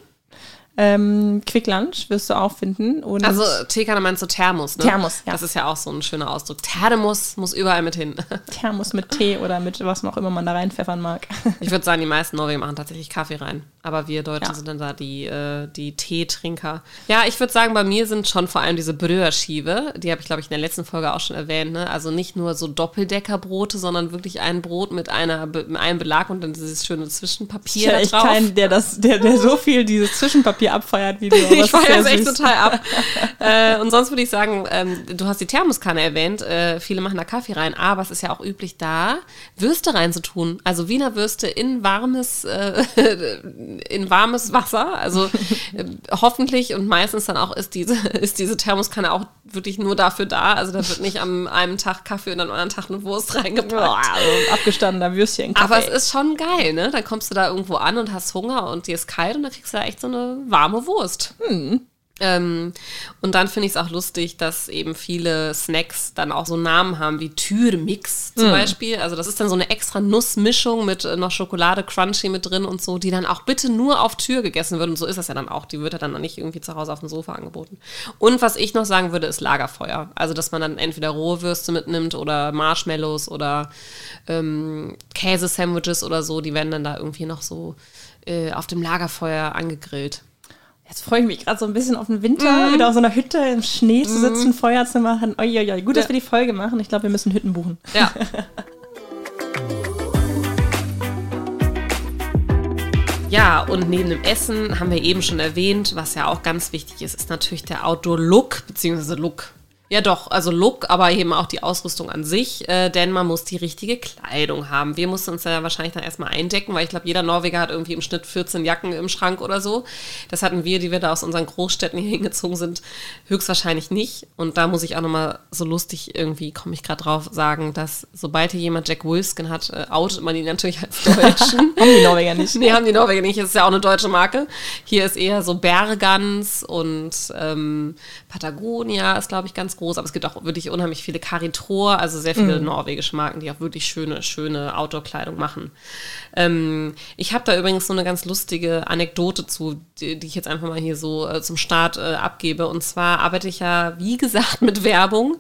Ähm, Quick Lunch wirst du auch finden. Und also Teekanne meinst du Thermos, ne? Thermos, ja. Das ist ja auch so ein schöner Ausdruck. Thermos muss überall mit hin. Thermos mit Tee oder mit was auch immer man da reinpfeffern mag. Ich würde sagen, die meisten Norweger machen tatsächlich Kaffee rein. Aber wir Deutschen ja. sind dann da die, äh, die Teetrinker. Ja, ich würde sagen, bei mir sind schon vor allem diese Bröerschiebe. Die habe ich, glaube ich, in der letzten Folge auch schon erwähnt. Ne? Also nicht nur so Doppeldeckerbrote, sondern wirklich ein Brot mit, einer, mit einem Belag und dann dieses schöne Zwischenpapier. Ich da echt keinen, der, das, der, der so viel dieses Zwischenpapier abfeiert wie du. ich feiere es echt total ab. äh, und sonst würde ich sagen, ähm, du hast die Thermoskanne erwähnt. Äh, viele machen da Kaffee rein, aber es ist ja auch üblich, da Würste reinzutun. Also Wiener Würste in warmes, äh, in, in warmes Wasser. Also äh, hoffentlich und meistens dann auch ist diese, ist diese Thermoskanne auch wirklich nur dafür da. Also da wird nicht am einem Tag Kaffee und am anderen Tag eine Wurst reingepackt. Boah, also abgestandener Würstchen. Kaffee. Aber es ist schon geil, ne? Dann kommst du da irgendwo an und hast Hunger und dir ist kalt und dann kriegst du da echt so eine warme Wurst. Hm. Ähm, und dann finde ich es auch lustig, dass eben viele Snacks dann auch so Namen haben wie Türmix zum mm. Beispiel. Also das ist dann so eine extra Nussmischung mit äh, noch Schokolade Crunchy mit drin und so, die dann auch bitte nur auf Tür gegessen wird. Und so ist das ja dann auch. Die wird ja dann nicht irgendwie zu Hause auf dem Sofa angeboten. Und was ich noch sagen würde, ist Lagerfeuer. Also dass man dann entweder rohe Würste mitnimmt oder Marshmallows oder ähm, Käsesandwiches oder so. Die werden dann da irgendwie noch so äh, auf dem Lagerfeuer angegrillt. Jetzt freue ich mich gerade so ein bisschen auf den Winter, mm. wieder auf so einer Hütte im Schnee zu sitzen, mm. Feuer zu machen. Uiuiui. Gut, dass ja. wir die Folge machen. Ich glaube, wir müssen Hütten buchen. Ja. Ja, und neben dem Essen haben wir eben schon erwähnt, was ja auch ganz wichtig ist, ist natürlich der Outdoor-Look, beziehungsweise Look ja, doch, also Look, aber eben auch die Ausrüstung an sich, äh, denn man muss die richtige Kleidung haben. Wir mussten uns ja wahrscheinlich dann erstmal eindecken, weil ich glaube, jeder Norweger hat irgendwie im Schnitt 14 Jacken im Schrank oder so. Das hatten wir, die wir da aus unseren Großstädten hier hingezogen sind, höchstwahrscheinlich nicht. Und da muss ich auch nochmal so lustig irgendwie, komme ich gerade drauf, sagen, dass sobald hier jemand Jack Wolfskin hat, äh, outet man ihn natürlich als Deutschen. haben die Norweger nicht. Nee, haben die Norweger nicht. Das ist ja auch eine deutsche Marke. Hier ist eher so Bergans und ähm, Patagonia ist, glaube ich, ganz groß, aber es gibt auch wirklich unheimlich viele Caritror, also sehr viele mm. norwegische Marken, die auch wirklich schöne, schöne Outdoor-Kleidung machen. Ähm, ich habe da übrigens so eine ganz lustige Anekdote zu, die, die ich jetzt einfach mal hier so äh, zum Start äh, abgebe. Und zwar arbeite ich ja, wie gesagt, mit Werbung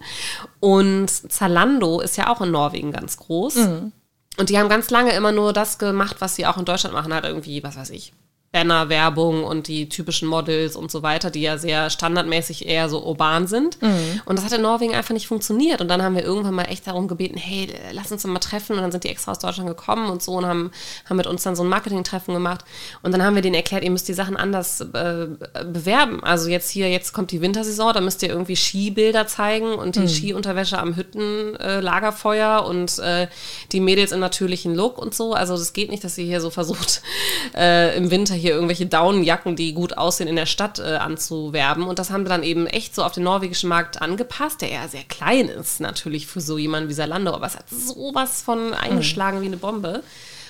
und Zalando ist ja auch in Norwegen ganz groß. Mm. Und die haben ganz lange immer nur das gemacht, was sie auch in Deutschland machen, halt irgendwie, was weiß ich, Banner-Werbung und die typischen Models und so weiter, die ja sehr standardmäßig eher so urban sind. Mhm. Und das hat in Norwegen einfach nicht funktioniert. Und dann haben wir irgendwann mal echt darum gebeten, hey, lass uns mal treffen. Und dann sind die extra aus Deutschland gekommen und so und haben, haben mit uns dann so ein Marketing-Treffen gemacht. Und dann haben wir denen erklärt, ihr müsst die Sachen anders äh, bewerben. Also jetzt hier, jetzt kommt die Wintersaison, da müsst ihr irgendwie Skibilder zeigen und die mhm. Skiunterwäsche am Hüttenlagerfeuer äh, und äh, die Mädels im natürlichen Look und so. Also das geht nicht, dass ihr hier so versucht, äh, im Winter hier irgendwelche Daunenjacken, die gut aussehen, in der Stadt äh, anzuwerben. Und das haben wir dann eben echt so auf den norwegischen Markt angepasst, der ja sehr klein ist, natürlich für so jemanden wie Salando, aber es hat sowas von eingeschlagen mhm. wie eine Bombe.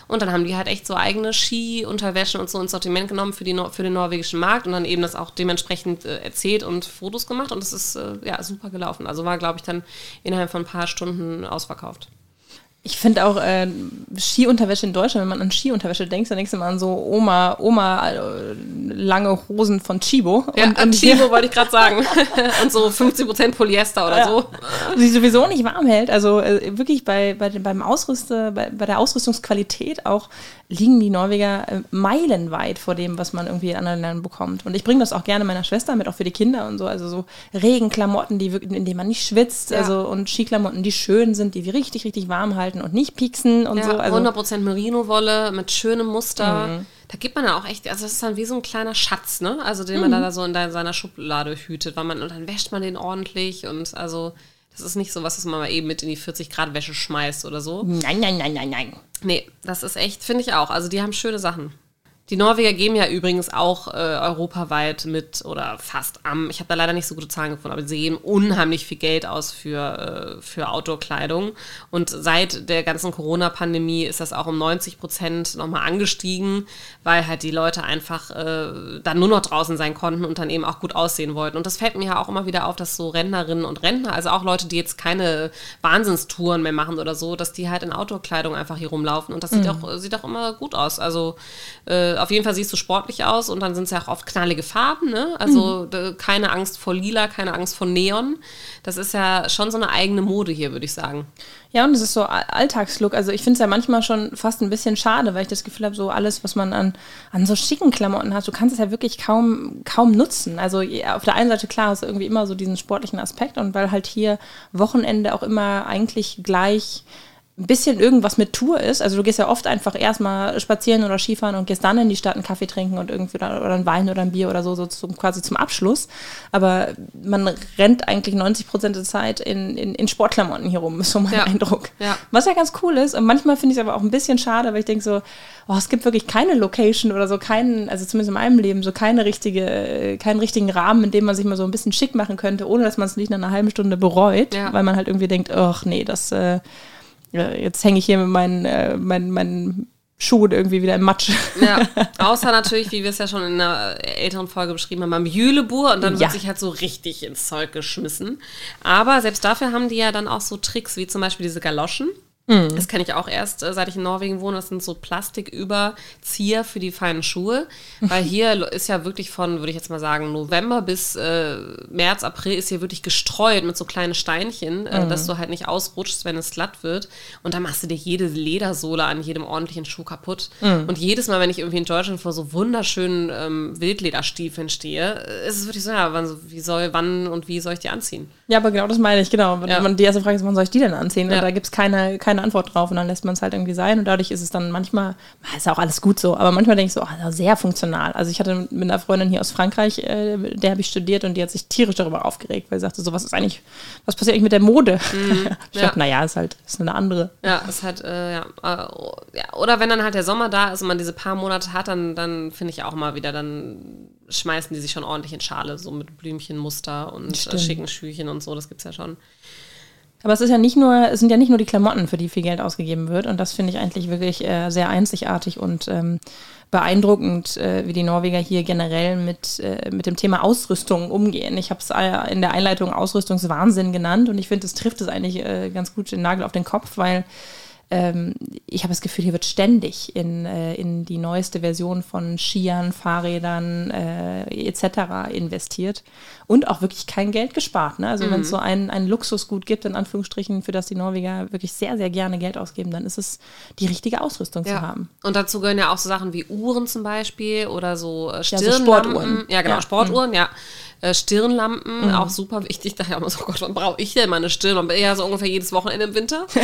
Und dann haben die halt echt so eigene Ski-Unterwäschen und so ins Sortiment genommen für, die für den norwegischen Markt und dann eben das auch dementsprechend äh, erzählt und Fotos gemacht. Und es ist äh, ja super gelaufen. Also war, glaube ich, dann innerhalb von ein paar Stunden ausverkauft. Ich finde auch äh, Skiunterwäsche in Deutschland, wenn man an Skiunterwäsche denkt, dann denkst du immer an so Oma, Oma äh, lange Hosen von Chibo. Ja, und, an Chibo wollte ich gerade sagen. und so 50% Polyester oder ja. so. Die sowieso nicht warm hält. Also äh, wirklich bei, bei, beim Ausrüste, bei, bei der Ausrüstungsqualität auch liegen die Norweger äh, meilenweit vor dem, was man irgendwie in anderen Ländern bekommt. Und ich bringe das auch gerne meiner Schwester mit, auch für die Kinder und so. Also so Regenklamotten, die wirklich, in denen man nicht schwitzt, ja. also und Skiklamotten, die schön sind, die richtig, richtig warm halten und nicht pieksen und ja, so. Also 100% Merino-Wolle mit schönem Muster. Mhm. Da gibt man ja auch echt, also das ist dann wie so ein kleiner Schatz, ne? Also den man mhm. da so in seiner Schublade hütet, weil man, und dann wäscht man den ordentlich und also das ist nicht so was, was man mal eben mit in die 40 Grad Wäsche schmeißt oder so. Nein, nein, nein, nein, nein. Nee, das ist echt, finde ich auch. Also die haben schöne Sachen. Die Norweger geben ja übrigens auch äh, europaweit mit oder fast am, ich habe da leider nicht so gute Zahlen gefunden, aber sie geben unheimlich viel Geld aus für, äh, für Outdoor-Kleidung. Und seit der ganzen Corona-Pandemie ist das auch um 90 Prozent nochmal angestiegen, weil halt die Leute einfach äh, dann nur noch draußen sein konnten und dann eben auch gut aussehen wollten. Und das fällt mir ja auch immer wieder auf, dass so Rentnerinnen und Rentner, also auch Leute, die jetzt keine Wahnsinnstouren mehr machen oder so, dass die halt in Outdoor-Kleidung einfach hier rumlaufen. Und das mhm. sieht, auch, sieht auch immer gut aus. Also äh, auf jeden Fall siehst du sportlich aus und dann sind es ja auch oft knallige Farben, ne? Also mhm. keine Angst vor Lila, keine Angst vor Neon. Das ist ja schon so eine eigene Mode hier, würde ich sagen. Ja, und es ist so Alltagslook. Also ich finde es ja manchmal schon fast ein bisschen schade, weil ich das Gefühl habe, so alles, was man an, an so schicken Klamotten hat, du kannst es ja wirklich kaum, kaum nutzen. Also auf der einen Seite klar hast du irgendwie immer so diesen sportlichen Aspekt und weil halt hier Wochenende auch immer eigentlich gleich ein bisschen irgendwas mit Tour ist. Also du gehst ja oft einfach erstmal spazieren oder Skifahren und gehst dann in die Stadt einen Kaffee trinken und irgendwie oder, oder einen Wein oder ein Bier oder so, so zum, quasi zum Abschluss. Aber man rennt eigentlich 90 Prozent der Zeit in, in, in Sportklamotten hier rum, ist so mein Ja. Eindruck. Ja. Was ja ganz cool ist. Und manchmal finde ich es aber auch ein bisschen schade, weil ich denke so, oh, es gibt wirklich keine Location oder so keinen, also zumindest in meinem Leben, so keine richtige, keinen richtigen Rahmen, in dem man sich mal so ein bisschen schick machen könnte, ohne dass man es nicht nach einer halben Stunde bereut, Ja. weil man halt irgendwie denkt, ach nee, das, äh, jetzt hänge ich hier mit meinen, äh, meinen, meinen Schuhen irgendwie wieder im Matsch. Ja, außer natürlich, wie wir es ja schon in einer älteren Folge beschrieben haben, am Jülebur und dann Ja. wird sich halt so richtig ins Zeug geschmissen. Aber selbst dafür haben die ja dann auch so Tricks, wie zum Beispiel diese Galoschen. Mhm. Das kenne ich auch erst, äh, seit ich in Norwegen wohne. Das sind so Plastiküberzieher für die feinen Schuhe. Weil hier ist ja wirklich von, würde ich jetzt mal sagen, November bis äh, März, April ist hier wirklich gestreut mit so kleinen Steinchen, äh, Mhm. dass du halt nicht ausrutschst, wenn es glatt wird. Und dann machst du dir jede Ledersohle an jedem ordentlichen Schuh kaputt. Mhm. Und jedes Mal, wenn ich irgendwie in Deutschland vor so wunderschönen ähm, Wildlederstiefeln stehe, äh, ist es wirklich so, ja, wann, wie soll, wann und wie soll ich die anziehen? Ja, aber genau das meine ich, genau. Wenn Ja. man die erste Frage ist, wann soll ich die denn anziehen? Ja. Und da gibt es keine, keine Antwort drauf und dann lässt man es halt irgendwie sein und dadurch ist es dann manchmal, ist ja auch alles gut so, aber manchmal denke ich so, ah, sehr funktional. Also ich hatte mit einer Freundin hier aus Frankreich, äh, der habe ich studiert und die hat sich tierisch darüber aufgeregt, weil sie sagte, so was ist eigentlich, was passiert eigentlich mit der Mode? ich ja. dachte, naja, ist halt, ist eine andere. Ja, ist halt, äh, ja, äh, oh. Oder wenn dann halt der Sommer da ist und man diese paar Monate hat, dann, dann finde ich auch mal wieder, dann schmeißen die sich schon ordentlich in Schale, so mit Blümchenmuster und äh, Stimmt. schicken Schüchen und so, das gibt's ja schon. Aber es ist ja nicht nur, es sind ja nicht nur die Klamotten, für die viel Geld ausgegeben wird. Und das finde ich eigentlich wirklich äh, sehr einzigartig und ähm, beeindruckend, äh, wie die Norweger hier generell mit, äh, mit dem Thema Ausrüstung umgehen. Ich habe es äh, in der Einleitung Ausrüstungswahnsinn genannt und ich finde, es trifft es eigentlich äh, ganz gut den Nagel auf den Kopf, weil ähm, ich habe das Gefühl, hier wird ständig in, äh, in die neueste Version von Skiern, Fahrrädern äh, etc. investiert und auch wirklich kein Geld gespart. Ne? Also wenn es so ein, ein Luxusgut gibt, in Anführungsstrichen, für das die Norweger wirklich sehr, sehr gerne Geld ausgeben, dann ist es die richtige Ausrüstung zu haben. Und dazu gehören ja auch so Sachen wie Uhren zum Beispiel oder so äh, so Stirnlampen. Sportuhren. Ja, genau, Ja. Sportuhren, ja. Äh, Stirnlampen, auch super wichtig. Da ja immer so, Gott, wann brauche ich denn meine Stirnlampe? Ja, so ungefähr jedes Wochenende im Winter.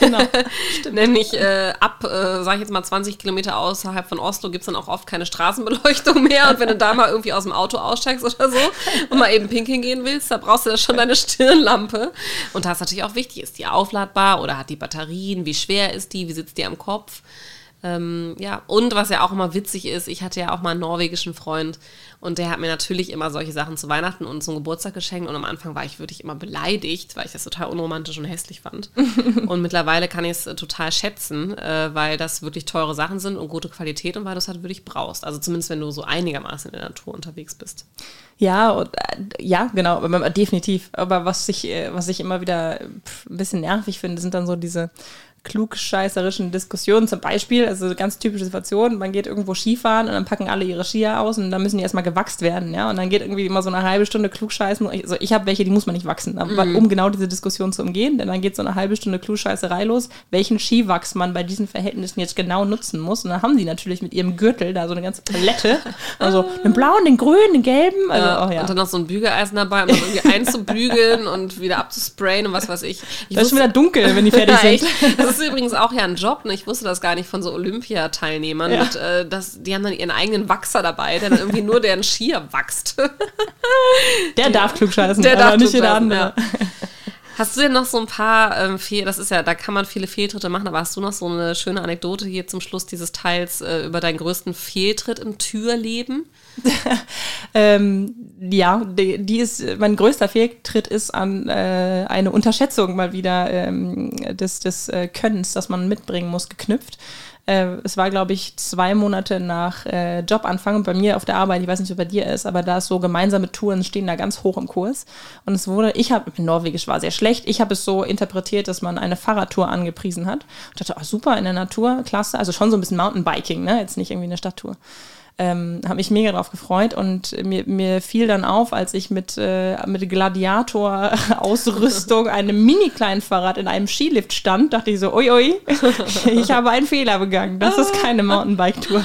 Genau. Nämlich äh, ab, äh, sag ich jetzt mal, 20 Kilometer außerhalb von Oslo gibt es dann auch oft keine Straßenbeleuchtung mehr. Und wenn du da mal irgendwie aus dem Auto aussteigst oder so und mal eben pinkeln gehen willst, da brauchst du da schon deine Stirnlampe. Und da ist natürlich auch wichtig, ist die aufladbar oder hat die Batterien? Wie schwer ist die? Wie sitzt die am Kopf? Ähm, ja, und was ja auch immer witzig ist, ich hatte ja auch mal einen norwegischen Freund und der hat mir natürlich immer solche Sachen zu Weihnachten und zum Geburtstag geschenkt und am Anfang war ich wirklich immer beleidigt, weil ich das total unromantisch und hässlich fand. und mittlerweile kann ich es äh, total schätzen, äh, weil das wirklich teure Sachen sind und gute Qualität und weil du es halt wirklich brauchst. Also zumindest wenn du so einigermaßen in der Natur unterwegs bist. Ja, und, äh, ja, genau, definitiv. Aber was ich, äh, was ich immer wieder pff, ein bisschen nervig finde, sind dann so diese klugscheißerischen Diskussionen. Zum Beispiel, also ganz typische Situation, man geht irgendwo Skifahren und dann packen alle ihre Skier aus und dann müssen die erstmal gewachst werden, ja. Und dann geht irgendwie immer so eine halbe Stunde klugscheißen. Also ich habe welche, die muss man nicht wachsen, aber um genau diese Diskussion zu umgehen, denn dann geht so eine halbe Stunde Klugscheißerei los, welchen Skiwachs man bei diesen Verhältnissen jetzt genau nutzen muss. Und dann haben die natürlich mit ihrem Gürtel da so eine ganze Palette. Also den blauen, den grünen, den gelben. Also, Ja, oh ja. Und dann noch so ein Bügeleisen dabei, um das irgendwie einzubügeln und wieder abzusprayen und was weiß ich. ich Das ist schon wieder dunkel, wenn die fertig sind. Das ist übrigens auch ja ein Job. Ne? Ich wusste das gar nicht von so Olympiateilnehmern. Ja. Mit, äh, das, die haben dann ihren eigenen Wachser dabei, der dann irgendwie nur deren Skier wachst. Der darf klugscheißen, Der darf nicht jeder andere. ja. Hast du denn noch so ein paar ähm, Fehl, das ist ja, da kann man viele Fehltritte machen, aber hast du noch so eine schöne Anekdote hier zum Schluss dieses Teils äh, über deinen größten Fehltritt im Türleben? Ähm, ja, die, die ist, mein größter Fehltritt ist an äh, eine Unterschätzung mal wieder ähm, des, des äh, Könnens, das man mitbringen muss, geknüpft. Äh, es war, glaube ich, zwei Monate nach äh, Jobanfang bei mir auf der Arbeit, ich weiß nicht, es bei dir ist, aber da ist so gemeinsame Touren stehen da ganz hoch im Kurs. Und es wurde, ich habe, Norwegisch war sehr schlecht, ich habe es so interpretiert, dass man eine Fahrradtour angepriesen hat. Ich dachte, oh, super, in der Natur, klasse, also schon so ein bisschen Mountainbiking, ne? jetzt nicht irgendwie eine Stadttour ähm, habe mich mega drauf gefreut und mir, mir fiel dann auf, als ich mit, äh, mit Gladiator-Ausrüstung, einem Mini-Kleinfahrrad in einem Skilift stand, dachte ich so, ui, ui, ich habe einen Fehler begangen. Das ist keine Mountainbike-Tour.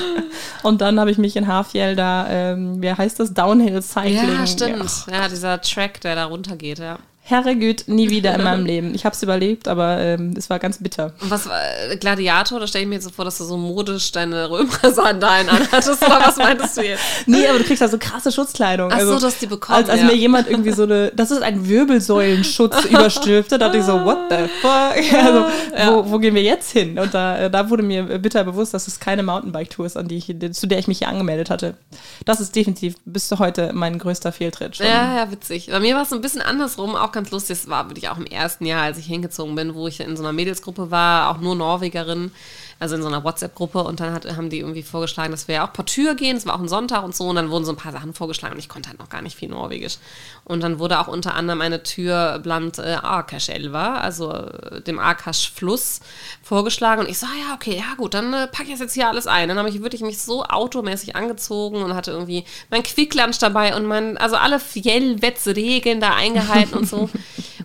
Und dann habe ich mich in Hafjell da, ähm, wie heißt das, Downhill Cycling. Ja, stimmt. Ja, dieser Track, der da runtergeht, ja. Herregud, nie wieder in meinem Leben. Ich habe es überlebt, aber ähm, es war ganz bitter. Und was war äh, Gladiator? Da stelle ich mir jetzt so vor, dass du so modisch deine Römer-Sandalen anhattest. oder was meintest du jetzt? Nee, aber du kriegst da so krasse Schutzkleidung. Ach so, also, dass die bekommen, Als, als ja. mir jemand irgendwie so eine, das ist ein Wirbelsäulenschutz überstülpte, dachte ich so, what the fuck? Also, wo, wo gehen wir jetzt hin? Und da, da wurde mir bitter bewusst, dass es keine Mountainbike-Tour ist, an die ich, zu der ich mich hier angemeldet hatte. Das ist definitiv bis zu heute mein größter Fehltritt. Schon. Ja, ja, witzig. Bei mir war es ein bisschen andersrum, auch ganz lustig. Es war wirklich auch im ersten Jahr, als ich hingezogen bin, wo ich in so einer Mädelsgruppe war, auch nur Norwegerinnen, also in so einer WhatsApp-Gruppe. Und dann hat, haben die irgendwie vorgeschlagen, dass wir ja auch Portür gehen. Es war auch ein Sonntag und so. Und dann wurden so ein paar Sachen vorgeschlagen und ich konnte halt noch gar nicht viel Norwegisch. Und dann wurde auch unter anderem eine Tür bland äh, Arkash-Elva, also äh, dem Arkash-Fluss, vorgeschlagen. Und ich so, ah, ja, okay, ja gut, dann äh, packe ich jetzt hier alles ein. Dann habe ich wirklich mich so automäßig angezogen und hatte irgendwie mein Quicklanch dabei und mein, also alle Fjellwetzregeln da eingehalten und so.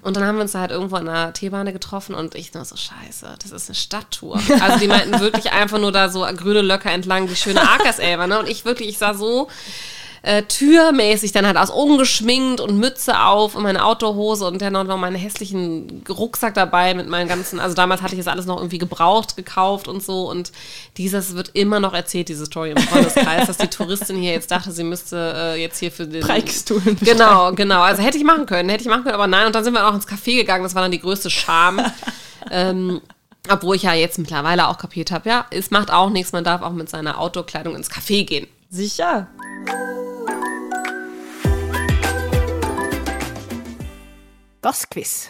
Und dann haben wir uns da halt irgendwo an der Teebahn getroffen und ich nur so, scheiße, das ist eine Stadttour. Also die meinten wirklich einfach nur da so grüne Löcker entlang, die schöne Akerselber, ne? Und ich wirklich, ich sah so äh, türmäßig dann halt aus, ungeschminkt und Mütze auf und meine Autohose und dann noch meinen hässlichen Rucksack dabei mit meinen ganzen, also damals hatte ich das alles noch irgendwie gebraucht, gekauft und so und dieses wird immer noch erzählt, diese Story im Freundeskreis, dass die Touristin hier jetzt dachte, sie müsste äh, jetzt hier für den... Preikestuhlen Genau, genau, also hätte ich machen können, hätte ich machen können, aber nein und dann sind wir auch ins Café gegangen, das war dann die größte Scham. ähm, obwohl ich ja jetzt mittlerweile auch kapiert habe, ja, es macht auch nichts, man darf auch mit seiner Outdoor-Kleidung ins Café gehen. Sicher. Das Quiz.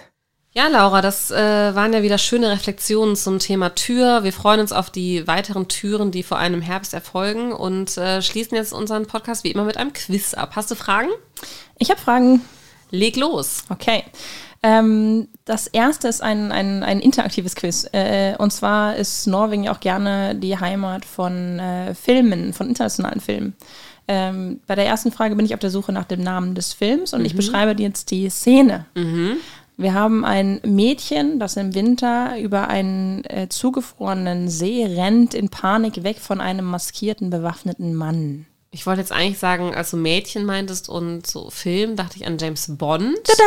Ja, Laura, das äh, waren ja wieder schöne Reflexionen zum Thema Tür. Wir freuen uns auf die weiteren Türen, die vor einem Herbst erfolgen und äh, schließen jetzt unseren Podcast wie immer mit einem Quiz ab. Hast du Fragen? Ich habe Fragen. Leg los. Okay. Ähm, das erste ist ein, ein, ein interaktives Quiz. Äh, und zwar ist Norwegen ja auch gerne die Heimat von äh, Filmen, von internationalen Filmen. Ähm, bei der ersten Frage bin ich auf der Suche nach dem Namen des Films und ich beschreibe dir jetzt die Szene. Wir haben ein Mädchen, das im Winter über einen äh, zugefrorenen See rennt, in Panik weg von einem maskierten, bewaffneten Mann. Ich wollte jetzt eigentlich sagen, als du Mädchen meintest und so Film, dachte ich an James Bond. Tada!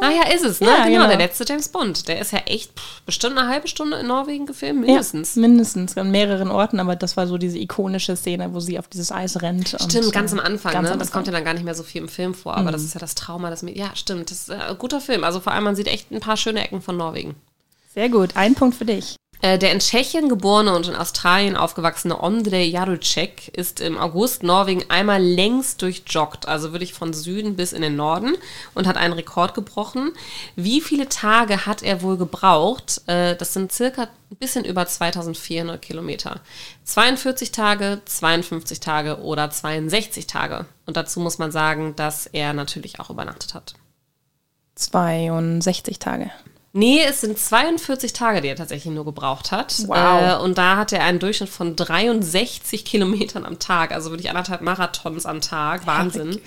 Ah ja, ist es, ne? Ja, genau, genau. der letzte James Bond. Der ist ja echt pff, bestimmt eine halbe Stunde in Norwegen gefilmt, mindestens. Ja, mindestens, an mehreren Orten, aber das war so diese ikonische Szene, wo sie auf dieses Eis rennt. und, Stimmt, ganz äh, am Anfang, ganz ne? am Das kommt ja dann gar nicht mehr so viel im Film vor, aber das ist ja das Trauma, das mir. Ja, stimmt, das ist äh, ein guter Film. Also vor allem, man sieht echt ein paar schöne Ecken von Norwegen. Sehr gut, ein Punkt für dich. Äh, Der in Tschechien geborene und in Australien aufgewachsene Ondrej Jarucek ist im August Norwegen einmal längst durchjoggt, also wirklich von Süden bis in den Norden und hat einen Rekord gebrochen. Wie viele Tage hat er wohl gebraucht? Äh, Das sind circa ein bisschen über 2400 Kilometer. 42 Tage, 52 Tage oder 62 Tage. Und dazu muss man sagen, dass er natürlich auch übernachtet hat. 62 Tage. Nee, es sind 42 Tage, die er tatsächlich nur gebraucht hat. Wow. Äh, und da hat er einen Durchschnitt von 63 Kilometern am Tag, also wirklich anderthalb Marathons am Tag. Wahnsinn.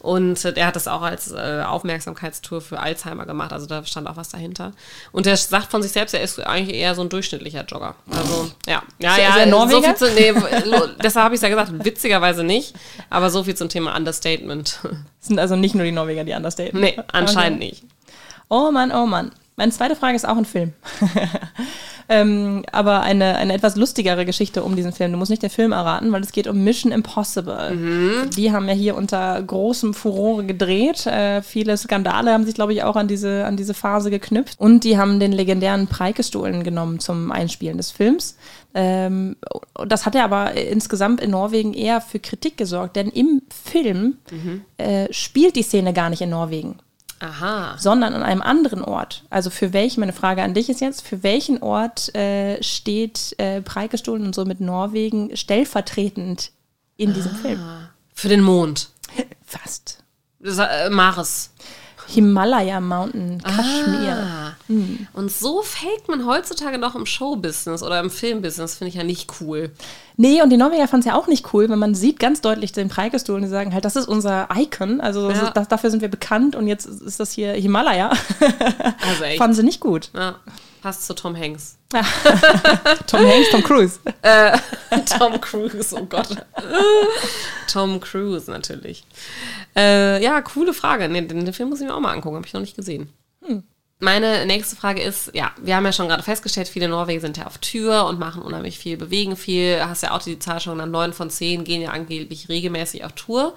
Und äh, er hat das auch als äh, Aufmerksamkeitstour für Alzheimer gemacht, also da stand auch was dahinter. Und er sagt von sich selbst, er ist eigentlich eher so ein durchschnittlicher Jogger. Also, ja. Ja, ja, ist er Norweger? So viel zu, nee, deshalb habe ich es ja gesagt, witzigerweise nicht, aber so viel zum Thema Understatement. Es sind also nicht nur die Norweger, die understaten. nee, anscheinend Okay. nicht. Oh Mann, oh Mann. Meine zweite Frage ist auch ein Film. ähm, aber eine, eine etwas lustigere Geschichte um diesen Film. Du musst nicht den Film erraten, weil es geht um Mission Impossible. Die haben ja hier unter großem Furore gedreht. Äh, viele Skandale haben sich, glaube ich, auch an diese, an diese Phase geknüpft. Und die haben den legendären Preikestolen genommen zum Einspielen des Films. Ähm, das hat ja aber insgesamt in Norwegen eher für Kritik gesorgt, denn im Film äh, spielt die Szene gar nicht in Norwegen Aha. sondern an einem anderen Ort. Also für welchen, meine Frage an dich ist jetzt, für welchen Ort äh, steht äh, Preikestolen und somit Norwegen stellvertretend in diesem Film? Für den Mond. Fast. Das, äh, Maris. Himalaya Mountain, Kaschmir. Ah. Und so faked man heutzutage noch im Showbusiness oder im Filmbusiness, finde ich ja nicht cool. Nee, und die Norweger fanden es ja auch nicht cool, weil man sieht ganz deutlich den Preikestuhl und die sagen halt, das ist unser Icon, also Ja. das, dafür sind wir bekannt und jetzt ist das hier Himalaya. Also echt. Fanden sie nicht gut. Ja, passt zu Tom Hanks. Tom Hanks, Tom Cruise. Tom Cruise, oh Gott. Tom Cruise natürlich. Äh, ja, coole Frage. Nee, den, Film muss ich mir auch mal angucken, habe ich noch nicht gesehen. Hm. Meine nächste Frage ist, ja, wir haben ja schon gerade festgestellt, viele Norweger sind ja auf Tür und machen unheimlich viel, bewegen viel. Hast ja auch die Zahl schon, neun von zehn gehen ja angeblich regelmäßig auf Tour.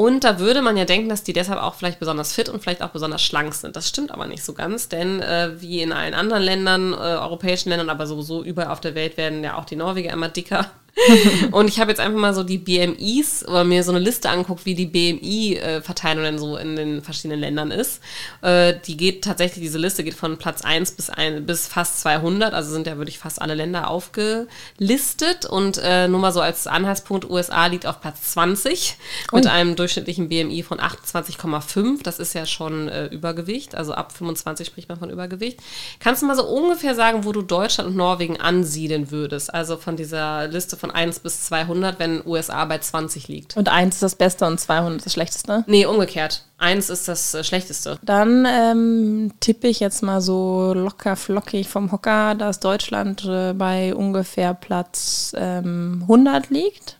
Und da würde man ja denken, dass die deshalb auch vielleicht besonders fit und vielleicht auch besonders schlank sind. Das stimmt aber nicht so ganz, denn äh, wie in allen anderen Ländern, äh, europäischen Ländern, aber sowieso überall auf der Welt werden ja auch die Norweger immer dicker. und ich habe jetzt einfach mal so die BMIs oder mir so eine Liste anguckt, wie die BMI-Verteilung denn so in den verschiedenen Ländern ist. Äh, die geht tatsächlich, diese Liste geht von Platz 1 bis, ein, bis fast 200, also sind ja wirklich fast alle Länder aufgelistet. Und äh, nur mal so als Anhaltspunkt, USA liegt auf Platz 20 oh. mit einem durchschnittlichen BMI von 28,5. Das ist ja schon äh, Übergewicht, also ab 25 spricht man von Übergewicht. Kannst du mal so ungefähr sagen, wo du Deutschland und Norwegen ansiedeln würdest? Also von dieser Liste von 1 bis 200, wenn USA bei 20 liegt. Und 1 ist das Beste und 200 das Schlechteste? Nee, umgekehrt. 1 ist das äh, Schlechteste. Dann ähm, tippe ich jetzt mal so locker flockig vom Hocker, dass Deutschland äh, bei ungefähr Platz ähm, 100 liegt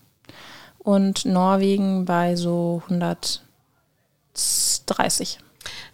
und Norwegen bei so 130.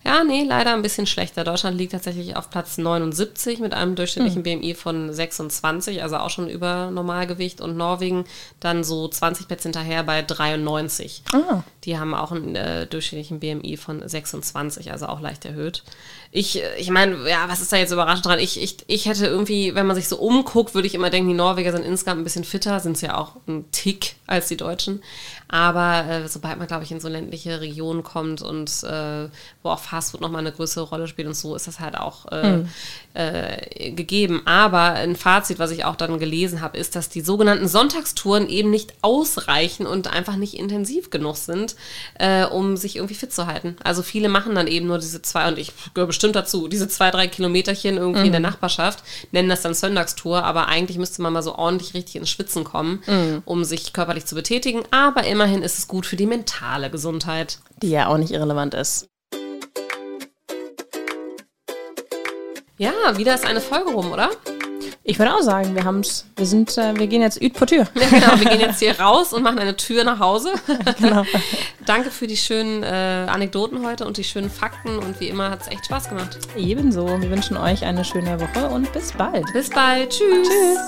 Ja, nee, leider ein bisschen schlechter. Deutschland liegt tatsächlich auf Platz 79 mit einem durchschnittlichen hm. BMI von 26, also auch schon über Normalgewicht. Und Norwegen dann so 20 Plätze hinterher bei 93. Ah. Die haben auch einen äh, durchschnittlichen BMI von 26, also auch leicht erhöht. Ich, äh, ich meine, ja, was ist da jetzt überraschend dran? Ich, ich, ich hätte irgendwie, wenn man sich so umguckt, würde ich immer denken, die Norweger sind insgesamt ein bisschen fitter, sind es ja auch ein Tick als die Deutschen. Aber äh, sobald man, glaube ich, in so ländliche Regionen kommt und äh, wo auch Fastfood nochmal eine größere Rolle spielt und so, ist das halt auch äh, hm. äh, gegeben. Aber ein Fazit, was ich auch dann gelesen habe, ist, dass die sogenannten Sonntagstouren eben nicht ausreichen und einfach nicht intensiv genug sind, äh, um sich irgendwie fit zu halten. Also viele machen dann eben nur diese zwei, und ich gehöre bestimmt dazu, diese zwei, drei Kilometerchen irgendwie mhm. in der mhm. Nachbarschaft, nennen das dann Sonntagstour, aber eigentlich müsste man mal so ordentlich richtig ins Schwitzen kommen, mhm. um sich körperlich zu betätigen. Aber im immerhin ist es gut für die mentale Gesundheit. Die ja auch nicht irrelevant ist. Ja, wieder ist eine Folge rum, oder? Ich würde auch sagen, wir haben's, wir sind, äh, wir gehen jetzt üt vor Tür. Ja, genau, wir gehen jetzt hier raus und machen eine Tür nach Hause. genau. Danke für die schönen äh, Anekdoten heute und die schönen Fakten und wie immer hat es echt Spaß gemacht. Ebenso. Wir wünschen euch eine schöne Woche und bis bald. Bis bald. Tschüss. Tschüss.